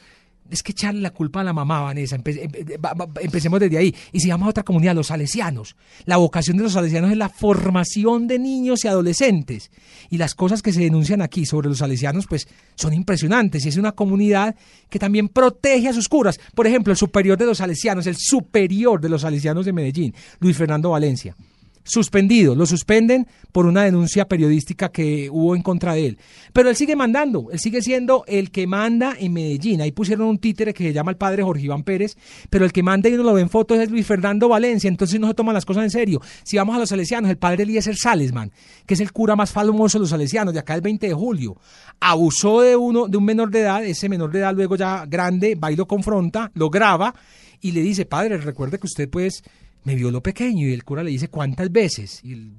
es que echarle la culpa a la mamá, Vanessa. Va- va- empecemos desde ahí. Y si vamos a otra comunidad, los salesianos. La vocación de los salesianos es la formación de niños y adolescentes. Y las cosas que se denuncian aquí sobre los salesianos, pues son impresionantes. Y es una comunidad que también protege a sus curas. Por ejemplo, el superior de los salesianos, el superior de los salesianos de Medellín, Luis Fernando Valencia suspendido, lo suspenden por una denuncia periodística que hubo en contra de él. Pero él sigue mandando, él sigue siendo el que manda en Medellín. Ahí pusieron un títere que se llama el padre Jorge Iván Pérez, pero el que manda y uno lo ve en fotos es Luis Fernando Valencia, entonces no se toman las cosas en serio. Si vamos a los salesianos, el padre Eliezer Salesman, que es el cura más famoso de los salesianos, de acá el 20 de julio, abusó de uno, de un menor de edad, ese menor de edad luego ya grande, va y lo confronta, lo graba y le dice, padre, recuerde que usted pues me violó pequeño y el cura le dice, ¿cuántas veces? Y el,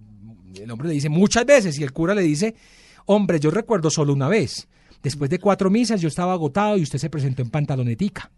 el hombre le dice, muchas veces y el cura le dice, hombre, yo recuerdo solo una vez. Después de cuatro misas yo estaba agotado y usted se presentó en pantalonetica.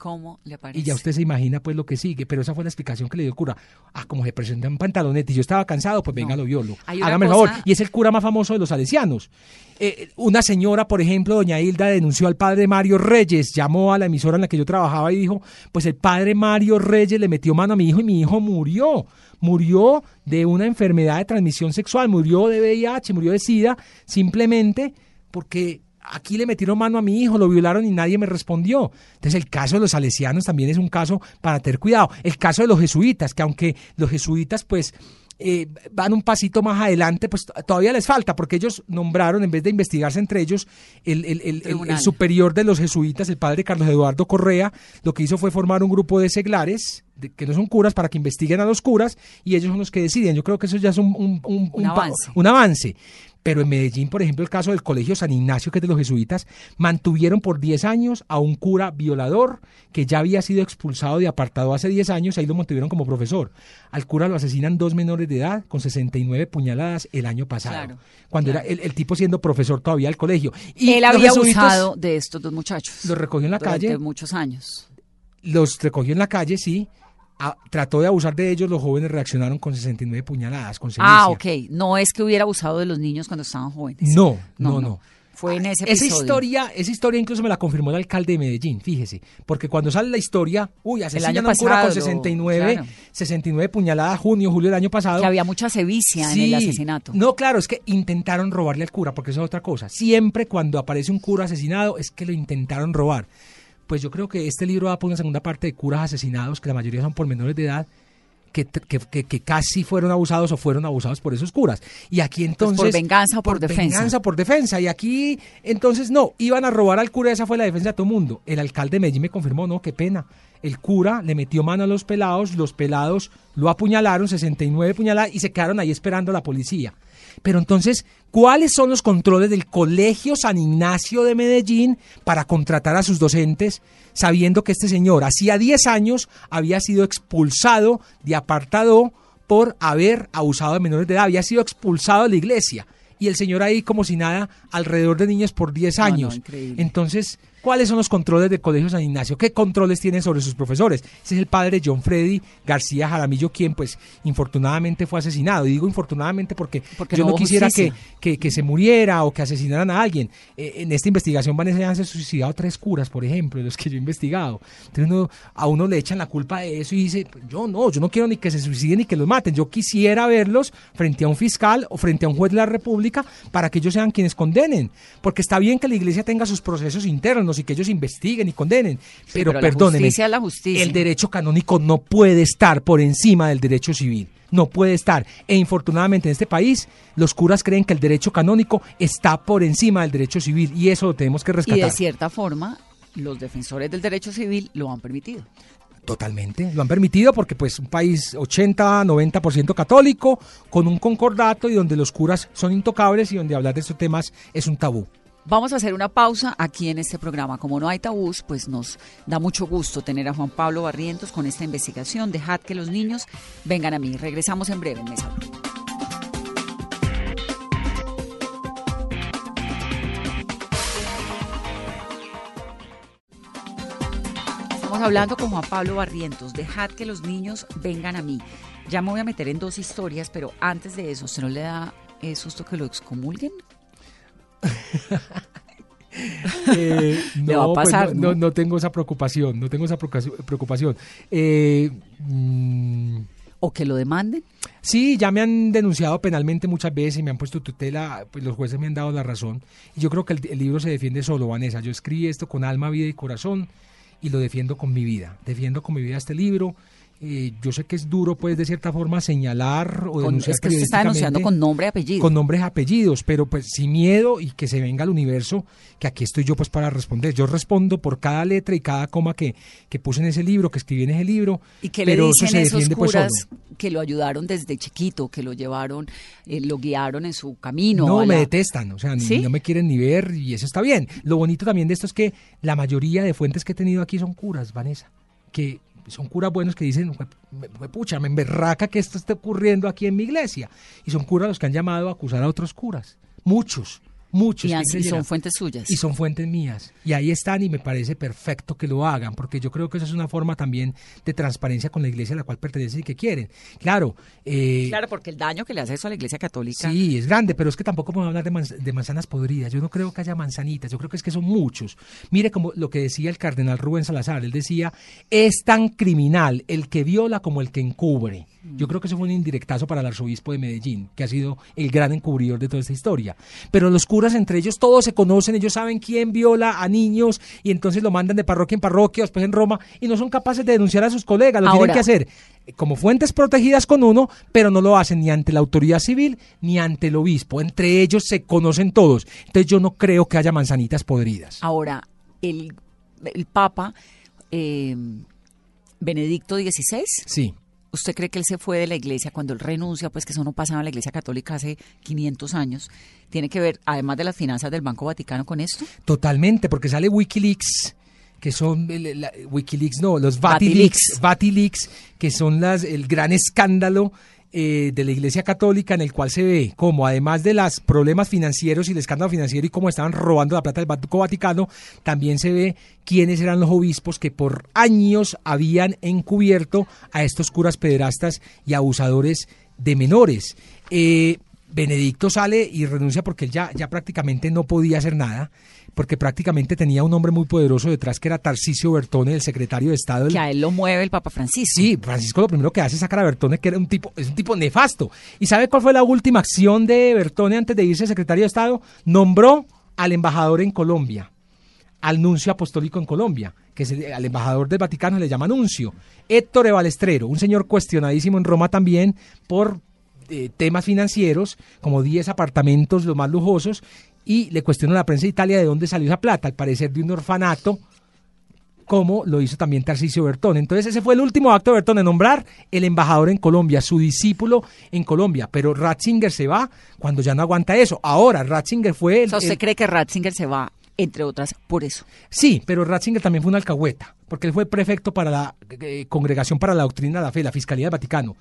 ¿Cómo le parece? Y ya usted se imagina pues lo que sigue, pero esa fue la explicación que le dio el cura. Ah, como se presentó en pantaloneta y yo estaba cansado, pues venga, No. lo violo. Hágame el cosa- favor. Y es el cura más famoso de los salesianos. Eh, una señora, por ejemplo, doña Hilda, denunció al padre Mario Reyes, llamó a la emisora en la que yo trabajaba y dijo, pues el padre Mario Reyes le metió mano a mi hijo y mi hijo murió. Murió de una enfermedad de transmisión sexual, murió de VIH, murió de SIDA, simplemente porque aquí le metieron mano a mi hijo, lo violaron y nadie me respondió. Entonces el caso de los salesianos también es un caso para tener cuidado. El caso de los jesuitas, que aunque los jesuitas pues eh, van un pasito más adelante, pues todavía les falta, porque ellos nombraron, en vez de investigarse entre ellos, el, el- el- el- superior de los jesuitas, el padre Carlos Eduardo Correa, lo que hizo fue formar un grupo de seglares, de- que no son curas, para que investiguen a los curas, y ellos son los que deciden. Yo creo que eso ya es un, un- un- Un pa- avance. un avance. Pero en Medellín, por ejemplo, el caso del Colegio San Ignacio, que es de los jesuitas, mantuvieron por 10 años a un cura violador que ya había sido expulsado de apartado hace 10 años, ahí lo mantuvieron como profesor. Al cura lo asesinan dos menores de edad con 69 puñaladas el año pasado, Claro, cuando claro. era el, el tipo siendo profesor todavía del colegio. Y Él había abusado de estos dos muchachos. Los recogió en la calle, muchos años. los recogió en la calle, sí. A- trató de abusar de ellos, los jóvenes reaccionaron con 69 puñaladas, con Ah, ok. No es que hubiera abusado de los niños cuando estaban jóvenes. No, no, no. Fue en ese Esa episodio. historia, esa historia incluso me la confirmó el alcalde de Medellín, fíjese, porque cuando sale la historia, uy, asesinan año a un cura pasado, con 69, claro. 69 puñaladas, junio, julio del año pasado. Que había mucha sevicia en el asesinato. No, claro, es que intentaron robarle al cura, porque eso es otra cosa. Siempre cuando aparece un cura asesinado es que lo intentaron robar. Pues yo creo que este libro da por una segunda parte de curas asesinados, que la mayoría son por menores de edad, que, que, que- casi fueron abusados o fueron abusados por esos curas. Y aquí entonces... Pues por venganza o por defensa. venganza, por defensa. Y aquí, entonces, no, iban a robar al cura, esa fue la defensa de todo el mundo. El alcalde de Medellín me confirmó, no, qué pena. El cura le metió mano a los pelados, los pelados lo apuñalaron, 69 puñaladas, y se quedaron ahí esperando a la policía. Pero entonces, ¿cuáles son los controles del Colegio San Ignacio de Medellín para contratar a sus docentes, sabiendo que este señor hacía 10 años había sido expulsado de apartado por haber abusado de menores de edad, había sido expulsado de la iglesia? Y el señor ahí como si nada, alrededor de niños por 10 No, no, años. increíble. Entonces, ¿cuáles son los controles del Colegio San Ignacio? ¿Qué controles tienen sobre sus profesores? Ese es el padre John Freddy García Jaramillo, quien pues infortunadamente fue asesinado. Y digo infortunadamente porque, Porque yo no quisiera que, que, que se muriera o que asesinaran a alguien. Eh, en esta investigación van a se suicidado tres curas, por ejemplo, de los que yo he investigado. Entonces uno, a uno le echan la culpa de eso y dice, pues, yo no, yo no quiero ni que se suiciden ni que los maten. Yo quisiera verlos frente a un fiscal o frente a un juez de la República para que ellos sean quienes condenen. Porque está bien que la iglesia tenga sus procesos internos y que ellos investiguen y condenen. Pero, pero la perdónenme, justicia es la justicia. el derecho canónico no puede estar por encima del derecho civil. No puede estar. E infortunadamente en este país, los curas creen que el derecho canónico está por encima del derecho civil y eso lo tenemos que Y rescatar. de cierta forma, los defensores del derecho civil lo han permitido. Totalmente, lo han permitido porque pues un país 80, 90% católico, con un concordato y donde los curas son intocables y donde hablar de estos temas es un tabú. Vamos a hacer una pausa aquí en este programa. Como no hay tabús, pues nos da mucho gusto tener a Juan Pablo Barrientos con esta investigación. Dejad que los niños vengan a mí. Regresamos en breve en Mesa. Estamos hablando con Juan Pablo Barrientos. Dejad que los niños vengan a mí. Ya me voy a meter en dos historias, pero antes de eso, ¿usted no le da eh, susto que lo excomulguen? Eh, Le va a pues pasar, no, ¿no? no tengo esa preocupación, no tengo esa preocupación- preocupación. Eh, mm, O que lo demanden. Sí, ya me han denunciado penalmente muchas veces y me han puesto tutela, pues los jueces me han dado la razón. Y yo creo que el, el libro se defiende solo, Vanessa. Yo escribí esto con alma, vida y corazón y lo defiendo con mi vida. Defiendo con mi vida este libro. Eh, yo sé que es duro, pues, de cierta forma, señalar o denunciar es que usted está denunciando con nombre y apellido. con nombres y apellidos, pero pues sin miedo y que se venga al universo, que aquí estoy yo pues para responder. Yo respondo por cada letra y cada coma que, que puse en ese libro, que escribí en ese libro. ¿Y qué le pero eso dicen se esos defiende, pues, curas solo. que lo ayudaron desde chiquito, que lo llevaron, eh, lo guiaron en su camino? No, me detestan, o sea, ni- no me quieren ni ver y eso está bien. Lo bonito también de esto es que la mayoría de fuentes que he tenido aquí son curas, Vanessa, que son curas buenos que dicen, "Jue- me- me- pucha, me emberraca que esto esté ocurriendo aquí en mi iglesia. Y son curas los que han llamado a acusar a otros curas, muchos, muchos. Y, son fuentes suyas. Y son fuentes mías. Y ahí están y me parece perfecto que lo hagan, porque yo creo que eso es una forma también de transparencia con la iglesia a la cual pertenecen y que quieren. Claro, eh, Claro, porque el daño que le hace eso a la iglesia católica. Sí, es grande, pero es que tampoco podemos hablar de, manz- de manzanas podridas. Yo no creo que haya manzanitas, yo creo que es que son muchos. Mire como lo que decía el cardenal Rubén Salazar, él decía, es tan criminal el que viola como el que encubre. Yo creo que eso fue un indirectazo para el arzobispo de Medellín, que ha sido el gran encubridor de toda esta historia. Pero los curas entre ellos todos se conocen, ellos saben quién viola a niños y entonces lo mandan de parroquia en parroquia, después en Roma, y no son capaces de denunciar a sus colegas, lo Ahora- tienen que hacer como fuentes protegidas con uno, pero no lo hacen ni ante la autoridad civil ni ante el obispo. Entre ellos se conocen todos. Entonces yo no creo que haya manzanitas podridas. Ahora, el, el Papa eh, Benedicto XVI, Sí. ¿Usted cree que él se fue de la iglesia cuando él renuncia? Pues que eso no pasaba en la iglesia católica hace 500 años. ¿Tiene que ver, además de las finanzas del Banco Vaticano, con esto? Totalmente, porque sale Wikileaks, que son la- Wikileaks, no, los Vatileaks. Vatileaks, Vatileaks, que son las el gran escándalo eh, de la Iglesia Católica en el cual se ve como además de los problemas financieros y el escándalo financiero y cómo estaban robando la plata del Banco Vaticano, también se ve quiénes eran los obispos que por años habían encubierto a estos curas pederastas y abusadores de menores. Eh, Benedicto sale y renuncia porque él ya, ya prácticamente no podía hacer nada, porque prácticamente tenía un hombre muy poderoso detrás que era Tarcisio Bertone, el secretario de Estado del Que a él lo mueve el Papa Francisco. Sí, Francisco lo primero que hace es sacar a Bertone, que era un tipo, es un tipo nefasto. ¿Y sabe cuál fue la última acción de Bertone antes de irse secretario de Estado? Nombró al embajador en Colombia, al nuncio apostólico en Colombia, que es el- al embajador del Vaticano le llama nuncio. Héctor de Balestrero, un señor cuestionadísimo en Roma también por eh, temas financieros, como 10 apartamentos los más lujosos, y le cuestiona a la prensa de Italia de dónde salió esa plata, al parecer de un orfanato como lo hizo también Tarcisio Bertón. Entonces ese fue el último acto de Bertón de nombrar el embajador en Colombia, su discípulo en Colombia. Pero Ratzinger se va cuando ya no aguanta eso. Ahora, Ratzinger fue... El- ¿usted el- cree que Ratzinger se va, entre otras, por eso? Sí, pero Ratzinger también fue una alcahueta, porque él fue prefecto para la eh, Congregación para la Doctrina de la Fe, la Fiscalía del Vaticano.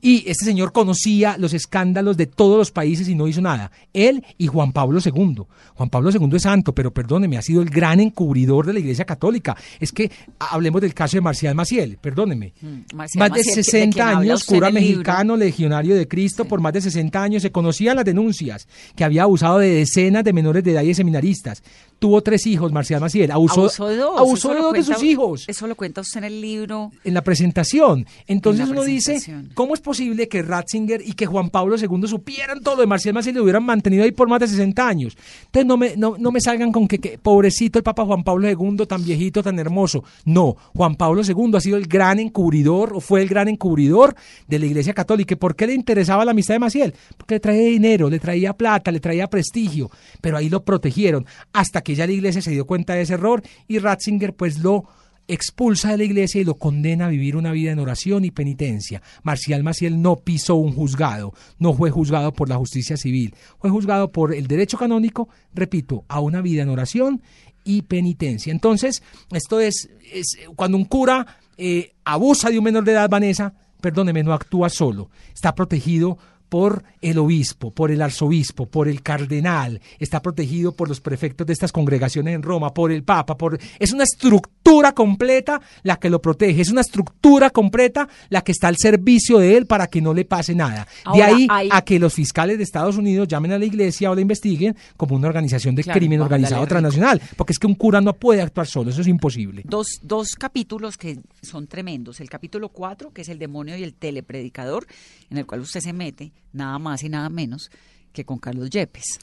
Y este señor conocía los escándalos de todos los países y no hizo nada. Él y Juan Pablo II. Juan Pablo II es santo, pero perdóneme, ha sido el gran encubridor de la Iglesia Católica. Es que a- hablemos del caso de Marcial Maciel, perdóneme. Marcial Más de Maciel, que- de 60 quien habla años, cura mexicano, legionario de Cristo, por más de 60 años, se conocían las denuncias, que había abusado de decenas de menores de edad y de seminaristas. Tuvo tres hijos, Marcial Maciel. Abusó, abusó de dos. abusó de sus hijos Eso lo cuenta usted en el libro. en la presentación. Entonces En la uno dice. ¿cómo es posible que Ratzinger y que Juan Pablo II supieran todo de Marcial Maciel y lo hubieran mantenido ahí por más de 60 años? Entonces no me, no, no me salgan con que, que pobrecito el Papa Juan Pablo II, tan viejito, tan hermoso. No, Juan Pablo II ha sido el gran encubridor, o fue el gran encubridor de la Iglesia Católica. ¿Y por qué le interesaba la amistad de Maciel? Porque le traía dinero, le traía plata, le traía prestigio, pero ahí lo protegieron, hasta que ya la Iglesia se dio cuenta de ese error y Ratzinger pues lo expulsa de la iglesia y lo condena a vivir una vida en oración y penitencia. Marcial Maciel no pisó un juzgado, no fue juzgado por la justicia civil, fue juzgado por el derecho canónico, repito, a una vida en oración y penitencia. Entonces, esto es, es cuando un cura eh, abusa de un menor de edad, Vanessa, perdóneme, no actúa solo, está protegido por el obispo, por el arzobispo, por el cardenal, está protegido por los prefectos de estas congregaciones en Roma, por el Papa, por es una estructura completa la que lo protege, es una estructura completa la que está al servicio de él para que no le pase nada. de ahí hay- a que los fiscales de Estados Unidos llamen a la iglesia o la investiguen como una organización de Claro, crimen organizado transnacional, porque es que un cura no puede actuar solo, eso es imposible. Dos, dos capítulos que son tremendos. El capítulo 4, que es el demonio y el telepredicador, en el cual usted se mete nada más y nada menos que con Carlos Yepes.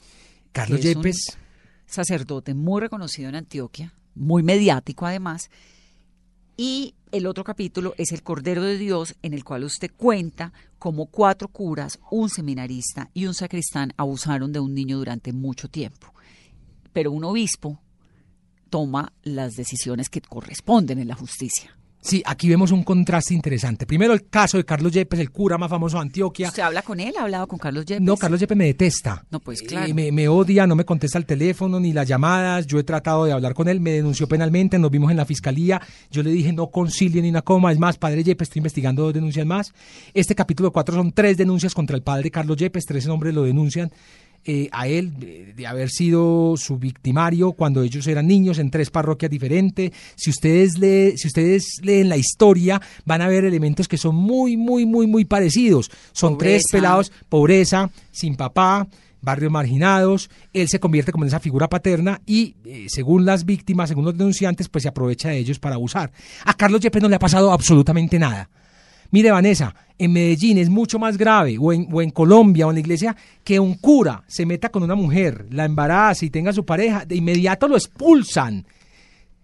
Carlos un Yepes, sacerdote muy reconocido en Antioquia, muy mediático además. Y el otro capítulo es el Cordero de Dios, en el cual usted cuenta cómo cuatro curas, un seminarista y un sacristán abusaron de un niño durante mucho tiempo. Pero un obispo toma las decisiones que corresponden en la justicia. Sí, aquí vemos un contraste interesante. Primero el caso de Carlos Yepes, el cura más famoso de Antioquia. ¿Usted habla con él? ¿Ha hablado con Carlos Yepes? No, Carlos Yepes me detesta. No, pues, Eh, claro. me, me odia, no me contesta el teléfono ni las llamadas. Yo he tratado de hablar con él, me denunció penalmente, nos vimos en la fiscalía. Yo le dije no concilie ni una coma. Es más, padre Yepes, estoy investigando dos denuncias más. Este capítulo 4 son tres denuncias contra el padre Carlos Yepes, tres hombres lo denuncian. Eh, a él de, haber sido su victimario cuando ellos eran niños en tres parroquias diferentes. Si ustedes, lee, si ustedes leen la historia, van a ver elementos que son muy, muy, muy, muy parecidos. Son tres pelados, pobreza, sin papá, barrios marginados, él se convierte como en esa figura paterna y eh, según las víctimas, según los denunciantes, pues se aprovecha de ellos para abusar. A Carlos Yepes no le ha pasado absolutamente nada. Mire, Vanessa, en Medellín es mucho más grave, o en, o en Colombia, o en la iglesia, que un cura se meta con una mujer, la embaraza y tenga su pareja, de inmediato lo expulsan.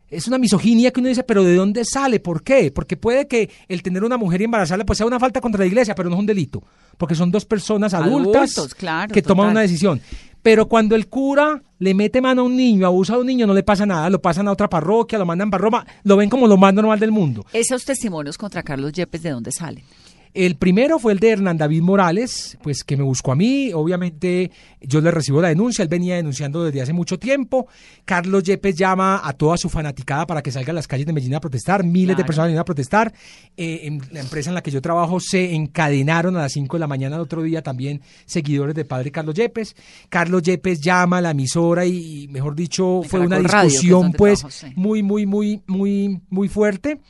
Es una misoginia que uno dice, pero ¿de dónde sale? ¿Por qué? Porque puede que el tener una mujer y embarazarla pues sea una falta contra la iglesia, pero no es un delito, porque son dos personas adultas Adultos, claro, que toman una decisión. Pero cuando el cura le mete mano a un niño, abusa de un niño, no le pasa nada, lo pasan a otra parroquia, lo mandan para Roma, lo ven como lo más normal del mundo. Esos testimonios contra Carlos Yepes, ¿de dónde salen? El primero fue el de Hernán David Morales, pues que me buscó a mí. Obviamente yo le recibo la denuncia, él venía denunciando desde hace mucho tiempo. Carlos Yepes llama a toda su fanaticada para que salga a las calles de Medellín a protestar. Miles de personas vinieron a protestar. Eh, en la empresa en la que yo trabajo se encadenaron a las 5 de la mañana del otro día también seguidores del padre Carlos Yepes. Carlos Yepes llama a la emisora y, mejor dicho, De fue una Radio, discusión pues trabajo, sí. muy, muy, muy, muy, muy fuerte.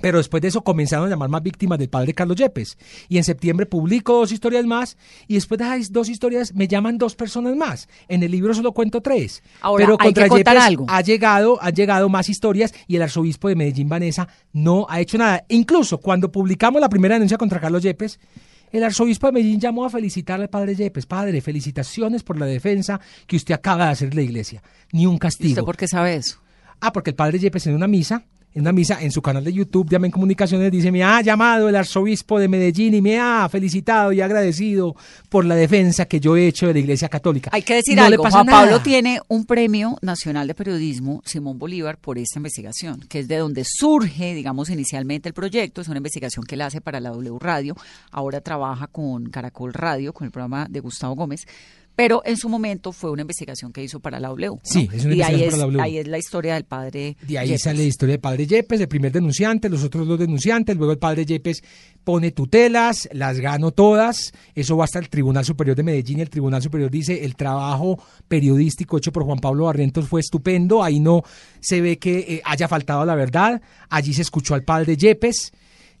Pero después de eso comenzaron a llamar más víctimas del padre Carlos Yepes. Y en septiembre publico dos historias más. Y después de esas dos historias me llaman dos personas más. En el libro solo cuento tres. Ahora, Pero hay contra que contar Yepes algo. ha llegado, han llegado más historias y el arzobispo de Medellín, Vanessa, no ha hecho nada. Incluso cuando publicamos la primera denuncia contra Carlos Yepes, el arzobispo de Medellín llamó a felicitar al padre Yepes. Padre, felicitaciones por la defensa que usted acaba de hacer de la iglesia. Ni un ¿Y castigo. usted por qué sabe eso? Ah, porque el padre Yepes en una misa, en una misa en su canal de YouTube de Amén Comunicaciones dice, me ha llamado el arzobispo de Medellín y me ha felicitado y agradecido por la defensa que yo he hecho de la Iglesia Católica. Hay que decir No algo, Juan nada. Pablo tiene un premio nacional de periodismo, Simón Bolívar, por esta investigación, que es de donde surge, digamos, inicialmente el proyecto, es una investigación que él hace para la W Radio, ahora trabaja con Caracol Radio, con el programa de Gustavo Gómez, pero en su momento fue una investigación que hizo para la W. ¿no? Sí, es una y ahí investigación es, para la W. ahí es la historia del padre. De ahí Yepes. sale la historia del padre Yepes, el primer denunciante, los otros dos denunciantes, luego el padre Yepes pone tutelas, las gano todas, eso va hasta el Tribunal Superior de Medellín el Tribunal Superior dice el trabajo periodístico hecho por Juan Pablo Barrientos fue estupendo, ahí no se ve que eh, haya faltado la verdad, allí se escuchó al padre Yepes.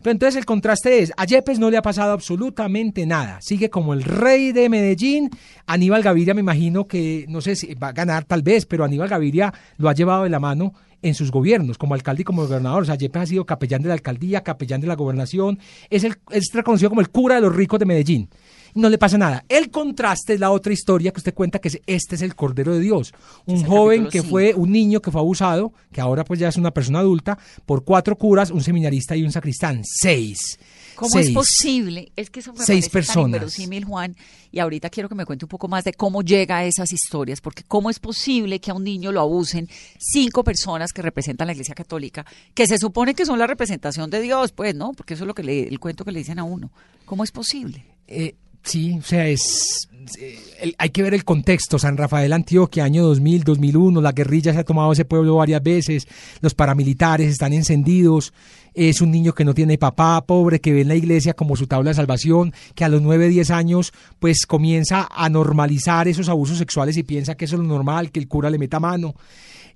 Pero entonces el contraste es, a Yepes no le ha pasado absolutamente nada, sigue como el rey de Medellín, Aníbal Gaviria me imagino que, no sé si va a ganar tal vez, pero Aníbal Gaviria lo ha llevado de la mano en sus gobiernos, como alcalde y como gobernador. O sea, Yepes ha sido capellán de la alcaldía, capellán de la gobernación, es, el, es reconocido como el cura de los ricos de Medellín. No le pasa nada. El contraste es la otra historia que usted cuenta, que es, este es el Cordero de Dios. Un Es el joven que fue, un niño que fue abusado, que ahora pues ya es una persona adulta, por cuatro curas, un seminarista y un sacristán. Seis. ¿Cómo Seis. es posible? Es que eso me Seis personas. tan inverosímil, Juan, y ahorita quiero que me cuente un poco más de cómo llega a esas historias, porque cómo es posible que a un niño lo abusen cinco personas que representan la Iglesia Católica, que se supone que son la representación de Dios, pues, ¿no? Porque eso es lo que le, el cuento que le dicen a uno. ¿Cómo es posible? Eh, sí, o sea, es eh, el- hay que ver el contexto. San Rafael, Antioquia, año 2000, 2001, la guerrilla se ha tomado ese pueblo varias veces, los paramilitares están encendidos, es un niño que no tiene papá, pobre, que ve en la iglesia como su tabla de salvación, que a los 9, 10 años pues comienza a normalizar esos abusos sexuales y piensa que eso es lo normal, que el cura le meta mano.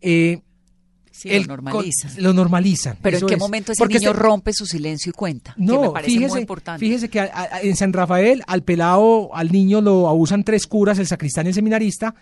Eh, Sí, el lo normalizan. con- lo normalizan. Pero ¿en qué es. momento ese Porque niño este- rompe su silencio y cuenta? que me no, parece fíjese, muy importante. fíjese que a- a- en San Rafael al pelado, al niño lo abusan tres curas, el sacristán y el seminarista.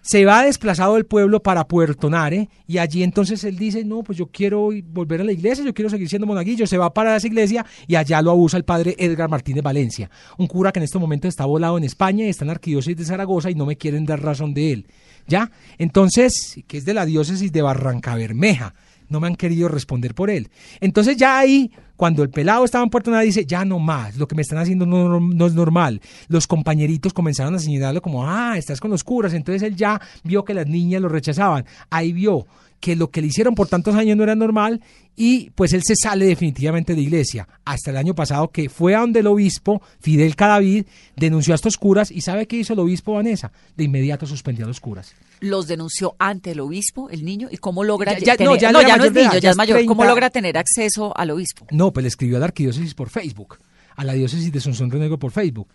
Se va desplazado del pueblo para Puerto Nare y allí entonces él dice, no, pues yo quiero volver a la iglesia, yo quiero seguir siendo monaguillo. Se va para esa iglesia y allá lo abusa el padre Edgar Martínez Valencia, un cura que en este momento está volado en España y está en la arquidiócesis de Zaragoza y no me quieren dar razón de él. ¿Ya? Entonces, que es de la diócesis de Barranca Bermeja no me han querido responder por él. Entonces ya ahí, cuando el pelado estaba en Puerto Nada, dice, ya no más, lo que me están haciendo no, no es normal. Los compañeritos comenzaron a señalarlo como, ah, estás con los curas. Entonces él ya vio que las niñas lo rechazaban. Ahí vio que lo que le hicieron por tantos años no era normal y pues él se sale definitivamente de iglesia. Hasta el año pasado que fue a donde el obispo, Fidel Cadavid, denunció a estos curas y ¿sabe qué hizo el obispo Vanessa? De inmediato suspendió a los curas. Los denunció ante el obispo, el niño, y cómo logra Ya- ya- tener- no, ya no, ya no es edad, niño, ya es mayor. ¿Cómo 30. logra tener acceso al obispo? No, pues le escribió a la arquidiócesis por Facebook, a la diócesis de Sonsón Río Negro por Facebook.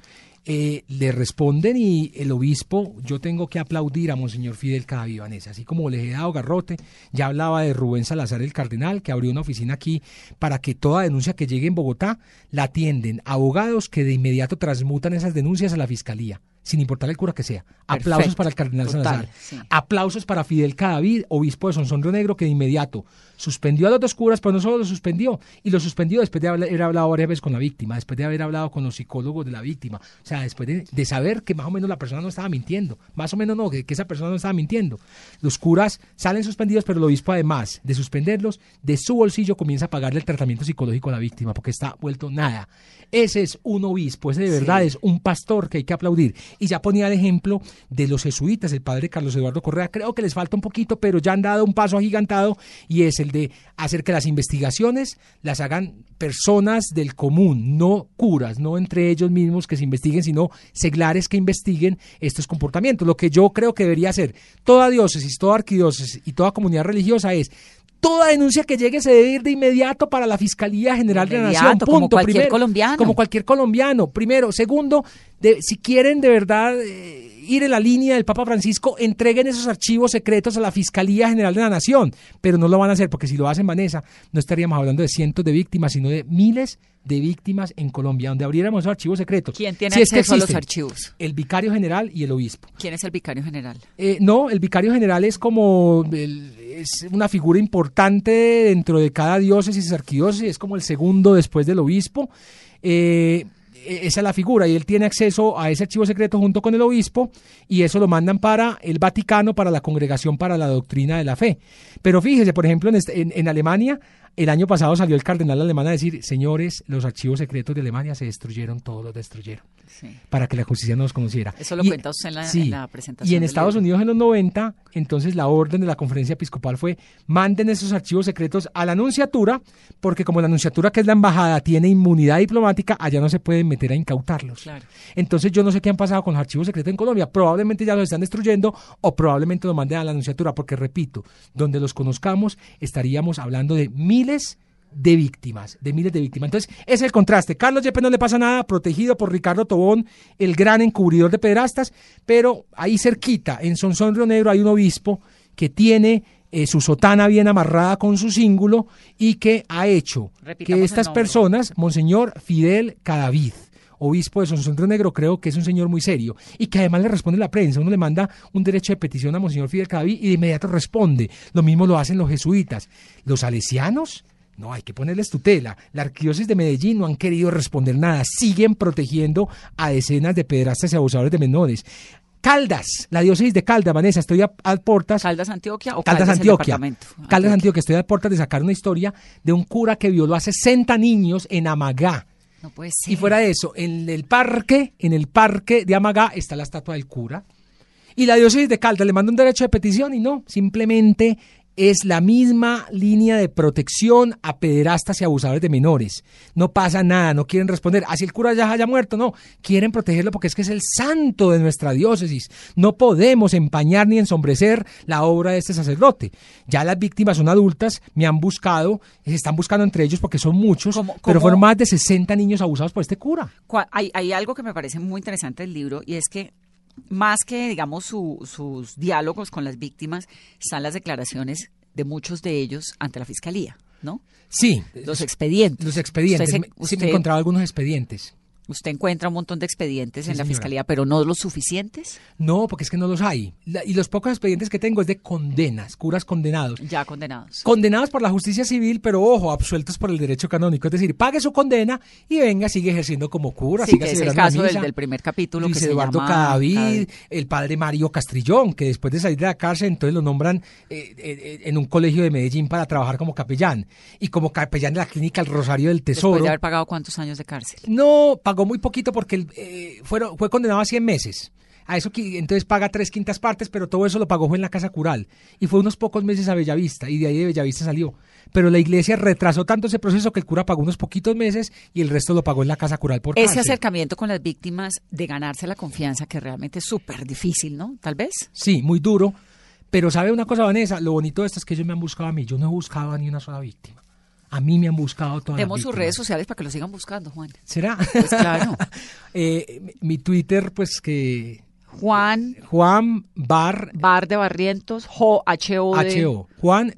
Eh, le responden y el obispo, yo tengo que aplaudir a Monseñor Fidel Cadavid Vanessa, así como le he dado garrote, ya hablaba de Rubén Salazar el Cardenal, que abrió una oficina aquí para que toda denuncia que llegue en Bogotá la atienden abogados que de inmediato transmutan esas denuncias a la fiscalía, sin importar el cura que sea. Aplausos para el Cardenal total, Salazar. sí. Aplausos para Fidel Cadavid, obispo de Sonsón Río Negro, que de inmediato suspendió a los dos curas, pero no solo lo suspendió, y lo suspendió después de haber hablado varias veces con la víctima, después de haber hablado con los psicólogos de la víctima, o sea, después de, de saber que más o menos la persona no estaba mintiendo, más o menos no, que, que esa persona no estaba mintiendo. Los curas salen suspendidos, pero el obispo además de suspenderlos, de su bolsillo comienza a pagarle el tratamiento psicológico a la víctima, porque está vuelto nada. Ese es un obispo, ese de verdad es un pastor que hay que aplaudir. Y ya ponía el ejemplo de los jesuitas, el padre Carlos Eduardo Correa, creo que les falta un poquito, pero ya han dado un paso agigantado y es el de hacer que las investigaciones las hagan personas del común, no curas, no entre ellos mismos que se investiguen, sino seglares que investiguen estos comportamientos. Lo que yo creo que debería hacer toda diócesis, toda arquidiócesis y toda comunidad religiosa es Toda denuncia que llegue se debe ir de inmediato para la Fiscalía General de la Nación. Inmediato, como Punto. cualquier Primero, colombiano. Como cualquier colombiano. Primero. Segundo, de- si quieren de verdad eh, ir en la línea del Papa Francisco, entreguen esos archivos secretos a la Fiscalía General de la Nación. Pero no lo van a hacer porque si lo hacen, Vanessa, no estaríamos hablando de cientos de víctimas, sino de miles de víctimas en Colombia, donde abriéramos esos archivos secretos. ¿Quién tiene Si es que acceso a los archivos? El vicario general y el obispo. ¿Quién es el vicario general? Eh, no, el vicario general es como el- es una figura importante dentro de cada diócesis, arquidiócesis, es como el segundo después del obispo. Eh, esa es la figura y él tiene acceso a ese archivo secreto junto con el obispo y eso lo mandan para el Vaticano, para la Congregación para la Doctrina de la Fe. Pero fíjese, por ejemplo, en, este- en- en Alemania, el año pasado salió el cardenal alemán a decir, señores, los archivos secretos de Alemania se destruyeron, todos los destruyeron Sí. para que la justicia no los conociera. Eso lo Y- cuenta usted en la- sí, en la presentación Y en Estados libro. Unidos en los 90, entonces la orden de la conferencia episcopal fue manden esos archivos secretos a la anunciatura, porque como la anunciatura que es la embajada tiene inmunidad diplomática, allá no se pueden meter a incautarlos. Claro. Entonces yo no sé qué han pasado con los archivos secretos en Colombia, probablemente ya los están destruyendo o probablemente los manden a la anunciatura, porque repito, donde los conozcamos estaríamos hablando de miles de víctimas, de miles de víctimas. Entonces, ese es el contraste. Carlos Yepes no le pasa nada, protegido por Ricardo Tobón, el gran encubridor de pedrastas, pero ahí cerquita, en Sonsón Río Negro, hay un obispo que tiene eh, su sotana bien amarrada con su cíngulo y que ha hecho Repitamos que estas personas, Monseñor Fidel Cadavid, obispo de Sonsón Río Negro, creo que es un señor muy serio y que además le responde la prensa. Uno le manda un derecho de petición a Monseñor Fidel Cadavid y de inmediato responde. Lo mismo lo hacen los jesuitas. Los salesianos, no, hay que ponerles tutela. La arquidiócesis de Medellín no han querido responder nada. Siguen protegiendo a decenas de pedrastas y abusadores de menores. Caldas, la diócesis de Caldas, Vanessa, estoy a, a portas. ¿Caldas Antioquia o Caldas, Caldas, el Antioquia. Caldas Antioquia, estoy a portas de sacar una historia de un cura que violó a 60 niños en Amagá. No puede ser. Y fuera de eso, en el parque, en el parque de Amagá está la estatua del cura. Y la diócesis de Caldas le manda un derecho de petición y no, simplemente es la misma línea de protección a pederastas y abusadores de menores. No pasa nada, no quieren responder. Así el cura ya haya muerto, no. Quieren protegerlo porque es que es el santo de nuestra diócesis. No podemos empañar ni ensombrecer la obra de este sacerdote. Ya las víctimas son adultas, me han buscado, se están buscando entre ellos porque son muchos, ¿Cómo- pero fueron más de 60 niños abusados por este cura. Hay, hay algo que me parece muy interesante del libro y es que más que, digamos, su- sus diálogos con las víctimas, están las declaraciones de muchos de ellos ante la fiscalía, ¿no? Sí, Los expedientes. los expedientes. Usted, se- Me- sí, me encontrado algunos expedientes. Usted encuentra un montón de expedientes Sí, en la señora. fiscalía, pero no los suficientes, No, porque es que no los hay. La- y los pocos expedientes que tengo es de condenas, curas condenados. ya condenados. Condenados por la justicia civil, pero ojo, absueltos por el derecho canónico. Es decir, pague su condena y venga, sigue ejerciendo como cura. Sí, siga que es el caso del, primer capítulo Luis que Eduardo se llama Cadavid, Cadavid. el padre Mario Castrillón, que después de salir de la cárcel, entonces lo nombran eh, eh, en un colegio de Medellín para trabajar como capellán. Y como capellán de la clínica El Rosario del Después Tesoro. de haber pagado cuántos años de cárcel. No, pagó muy poquito porque eh, fueron, fue condenado a 100 meses. A eso que entonces paga tres quintas partes, pero todo eso lo pagó fue en la casa cural. Y fue unos pocos meses a Bellavista y de ahí de Bellavista salió. Pero la iglesia retrasó tanto ese proceso que el cura pagó unos poquitos meses y el resto lo pagó en la casa cural por Ese cárcel. acercamiento con las víctimas de ganarse la confianza, que realmente es súper difícil, ¿no? Tal vez. Sí, muy duro. Pero ¿sabe una cosa, Vanessa? Lo bonito de esto es que ellos me han buscado a mí. Yo no he buscado a ni una sola víctima. A mí me han buscado todas las Demos sus redes sociales para que lo sigan buscando, Juan. ¿Será? Pues claro. Eh, mi- Twitter, pues que... Juan Juan Bar Bar de Barrientos, H-O de... H-O. Juan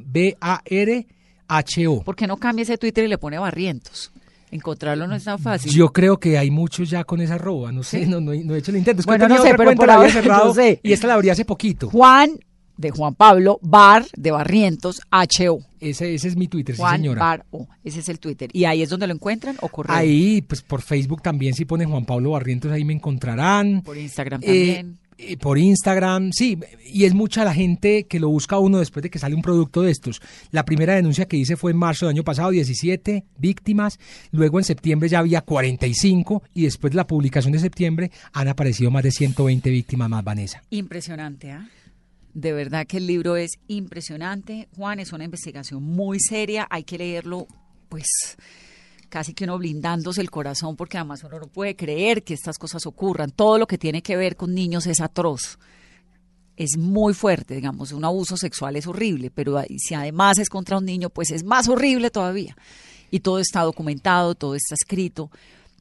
B-A-R-H-O. ¿Por qué no cambia ese Twitter y le pone Barrientos? Encontrarlo no es tan fácil. Yo creo que hay muchos ya con esa arroba, no sé, no, no, he- no he hecho el intento. Es que Bueno, no sé, pero por la cerrado no sé. y esta la abrí hace poquito. Juan de Juan Pablo, Bar de Barrientos, H-O. Ese, ese es mi Twitter, sí Juan señora. Bar O. Ese es el Twitter. ¿Y ahí es donde lo encuentran o correo? Ahí, pues por Facebook también, si ponen Juan Pablo Barrientos, ahí me encontrarán. Por Instagram Eh, también. eh, por Instagram, sí, y es mucha la gente que lo busca uno después de que sale un producto de estos. La primera denuncia que hice fue en marzo del año pasado, 17 víctimas, luego en septiembre ya había 45 y después de la publicación de septiembre han aparecido más de 120 víctimas más, Vanessa. Impresionante, ¿ah? De verdad que el libro es impresionante. Juan, es una investigación muy seria. Hay que leerlo, pues, casi que uno blindándose el corazón, porque además uno no puede creer que estas cosas ocurran. Todo lo que tiene que ver con niños es atroz. Es muy fuerte, digamos, un abuso sexual es horrible, pero si además es contra un niño, pues es más horrible todavía. Y todo está documentado, todo está escrito,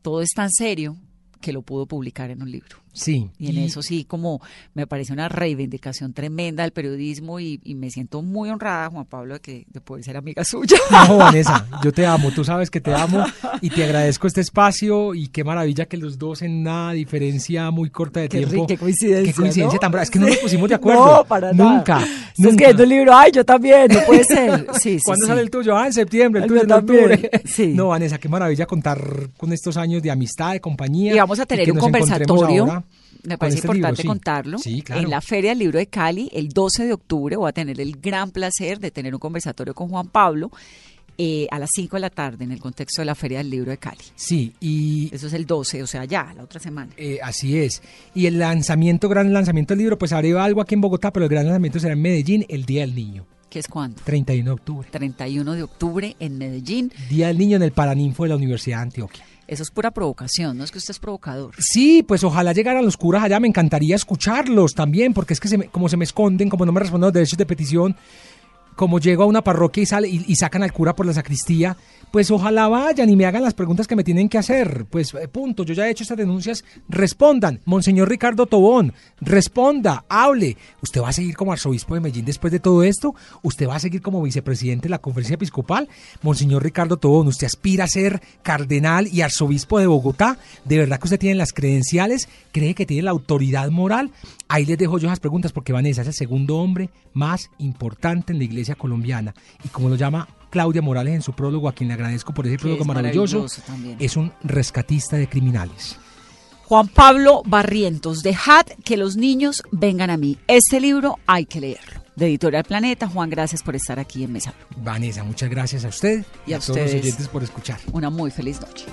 todo es tan serio que lo pudo publicar en un libro. Sí. Y en eso sí, como me parece una reivindicación tremenda del periodismo y, y me siento muy honrada, Juan Pablo, de, que, de poder ser amiga suya. No, Vanessa, yo te amo, tú sabes que te amo y te agradezco este espacio y qué maravilla que los dos en una diferencia muy corta de Qué tiempo. qué coincidencia, Qué coincidencia ¿no? tan brava. Es que no nos pusimos de acuerdo. No, para nada. Nunca. Estás nunca. escribiendo un libro, ay, yo también, no puede ser. Sí, sí, ¿Cuándo sí. sale el tuyo? Ah, en septiembre, el El tuyo en octubre. sí. No, Vanessa, qué maravilla contar con estos años de amistad, de compañía. Y vamos a tener un conversatorio. Me parece este libro, importante sí. contarlo. Sí, claro. En la Feria del Libro de Cali, el 12 de octubre, voy a tener el gran placer de tener un conversatorio con Juan Pablo eh, a las 5 de la tarde en el contexto de la Feria del Libro de Cali. Sí, y Eso es el 12, o sea, ya, la otra semana. Eh, así es. Y el lanzamiento, gran lanzamiento del libro, pues habrá algo aquí en Bogotá, pero el gran lanzamiento será en Medellín el Día del Niño, ¿Qué es cuándo? 31 de octubre. 31 de octubre en Medellín. Día del Niño en el Paraninfo de la Universidad de Antioquia. Eso es pura provocación, no es que usted es provocador. Sí, pues ojalá llegaran los curas allá, me encantaría escucharlos también, porque es que se me- como se me esconden, como no me responden los derechos de petición, como llego a una parroquia y, sale, y, y sacan al cura por la sacristía, pues ojalá vayan y me hagan las preguntas que me tienen que hacer. Pues eh, punto, yo ya he hecho estas denuncias, respondan. Monseñor Ricardo Tobón, responda, hable. ¿Usted va a seguir como arzobispo de Medellín después de todo esto? ¿Usted va a seguir como vicepresidente de la conferencia episcopal? Monseñor Ricardo Tobón, ¿usted aspira a ser cardenal y arzobispo de Bogotá? ¿De verdad que usted tiene las credenciales? ¿Cree que tiene la autoridad moral? Ahí les dejo yo esas preguntas porque Vanessa es el segundo hombre más importante en la iglesia colombiana. Y como lo llama Claudia Morales en su prólogo, a quien le agradezco por ese Que prólogo es maravilloso, es un rescatista de criminales. Juan Pablo Barrientos, dejad que los niños vengan a mí. Este libro hay que leerlo. De Editorial Planeta, Juan, gracias por estar aquí en Mesa. Blue. Vanessa, muchas gracias a usted Y a todos los oyentes por escuchar. Una muy feliz noche.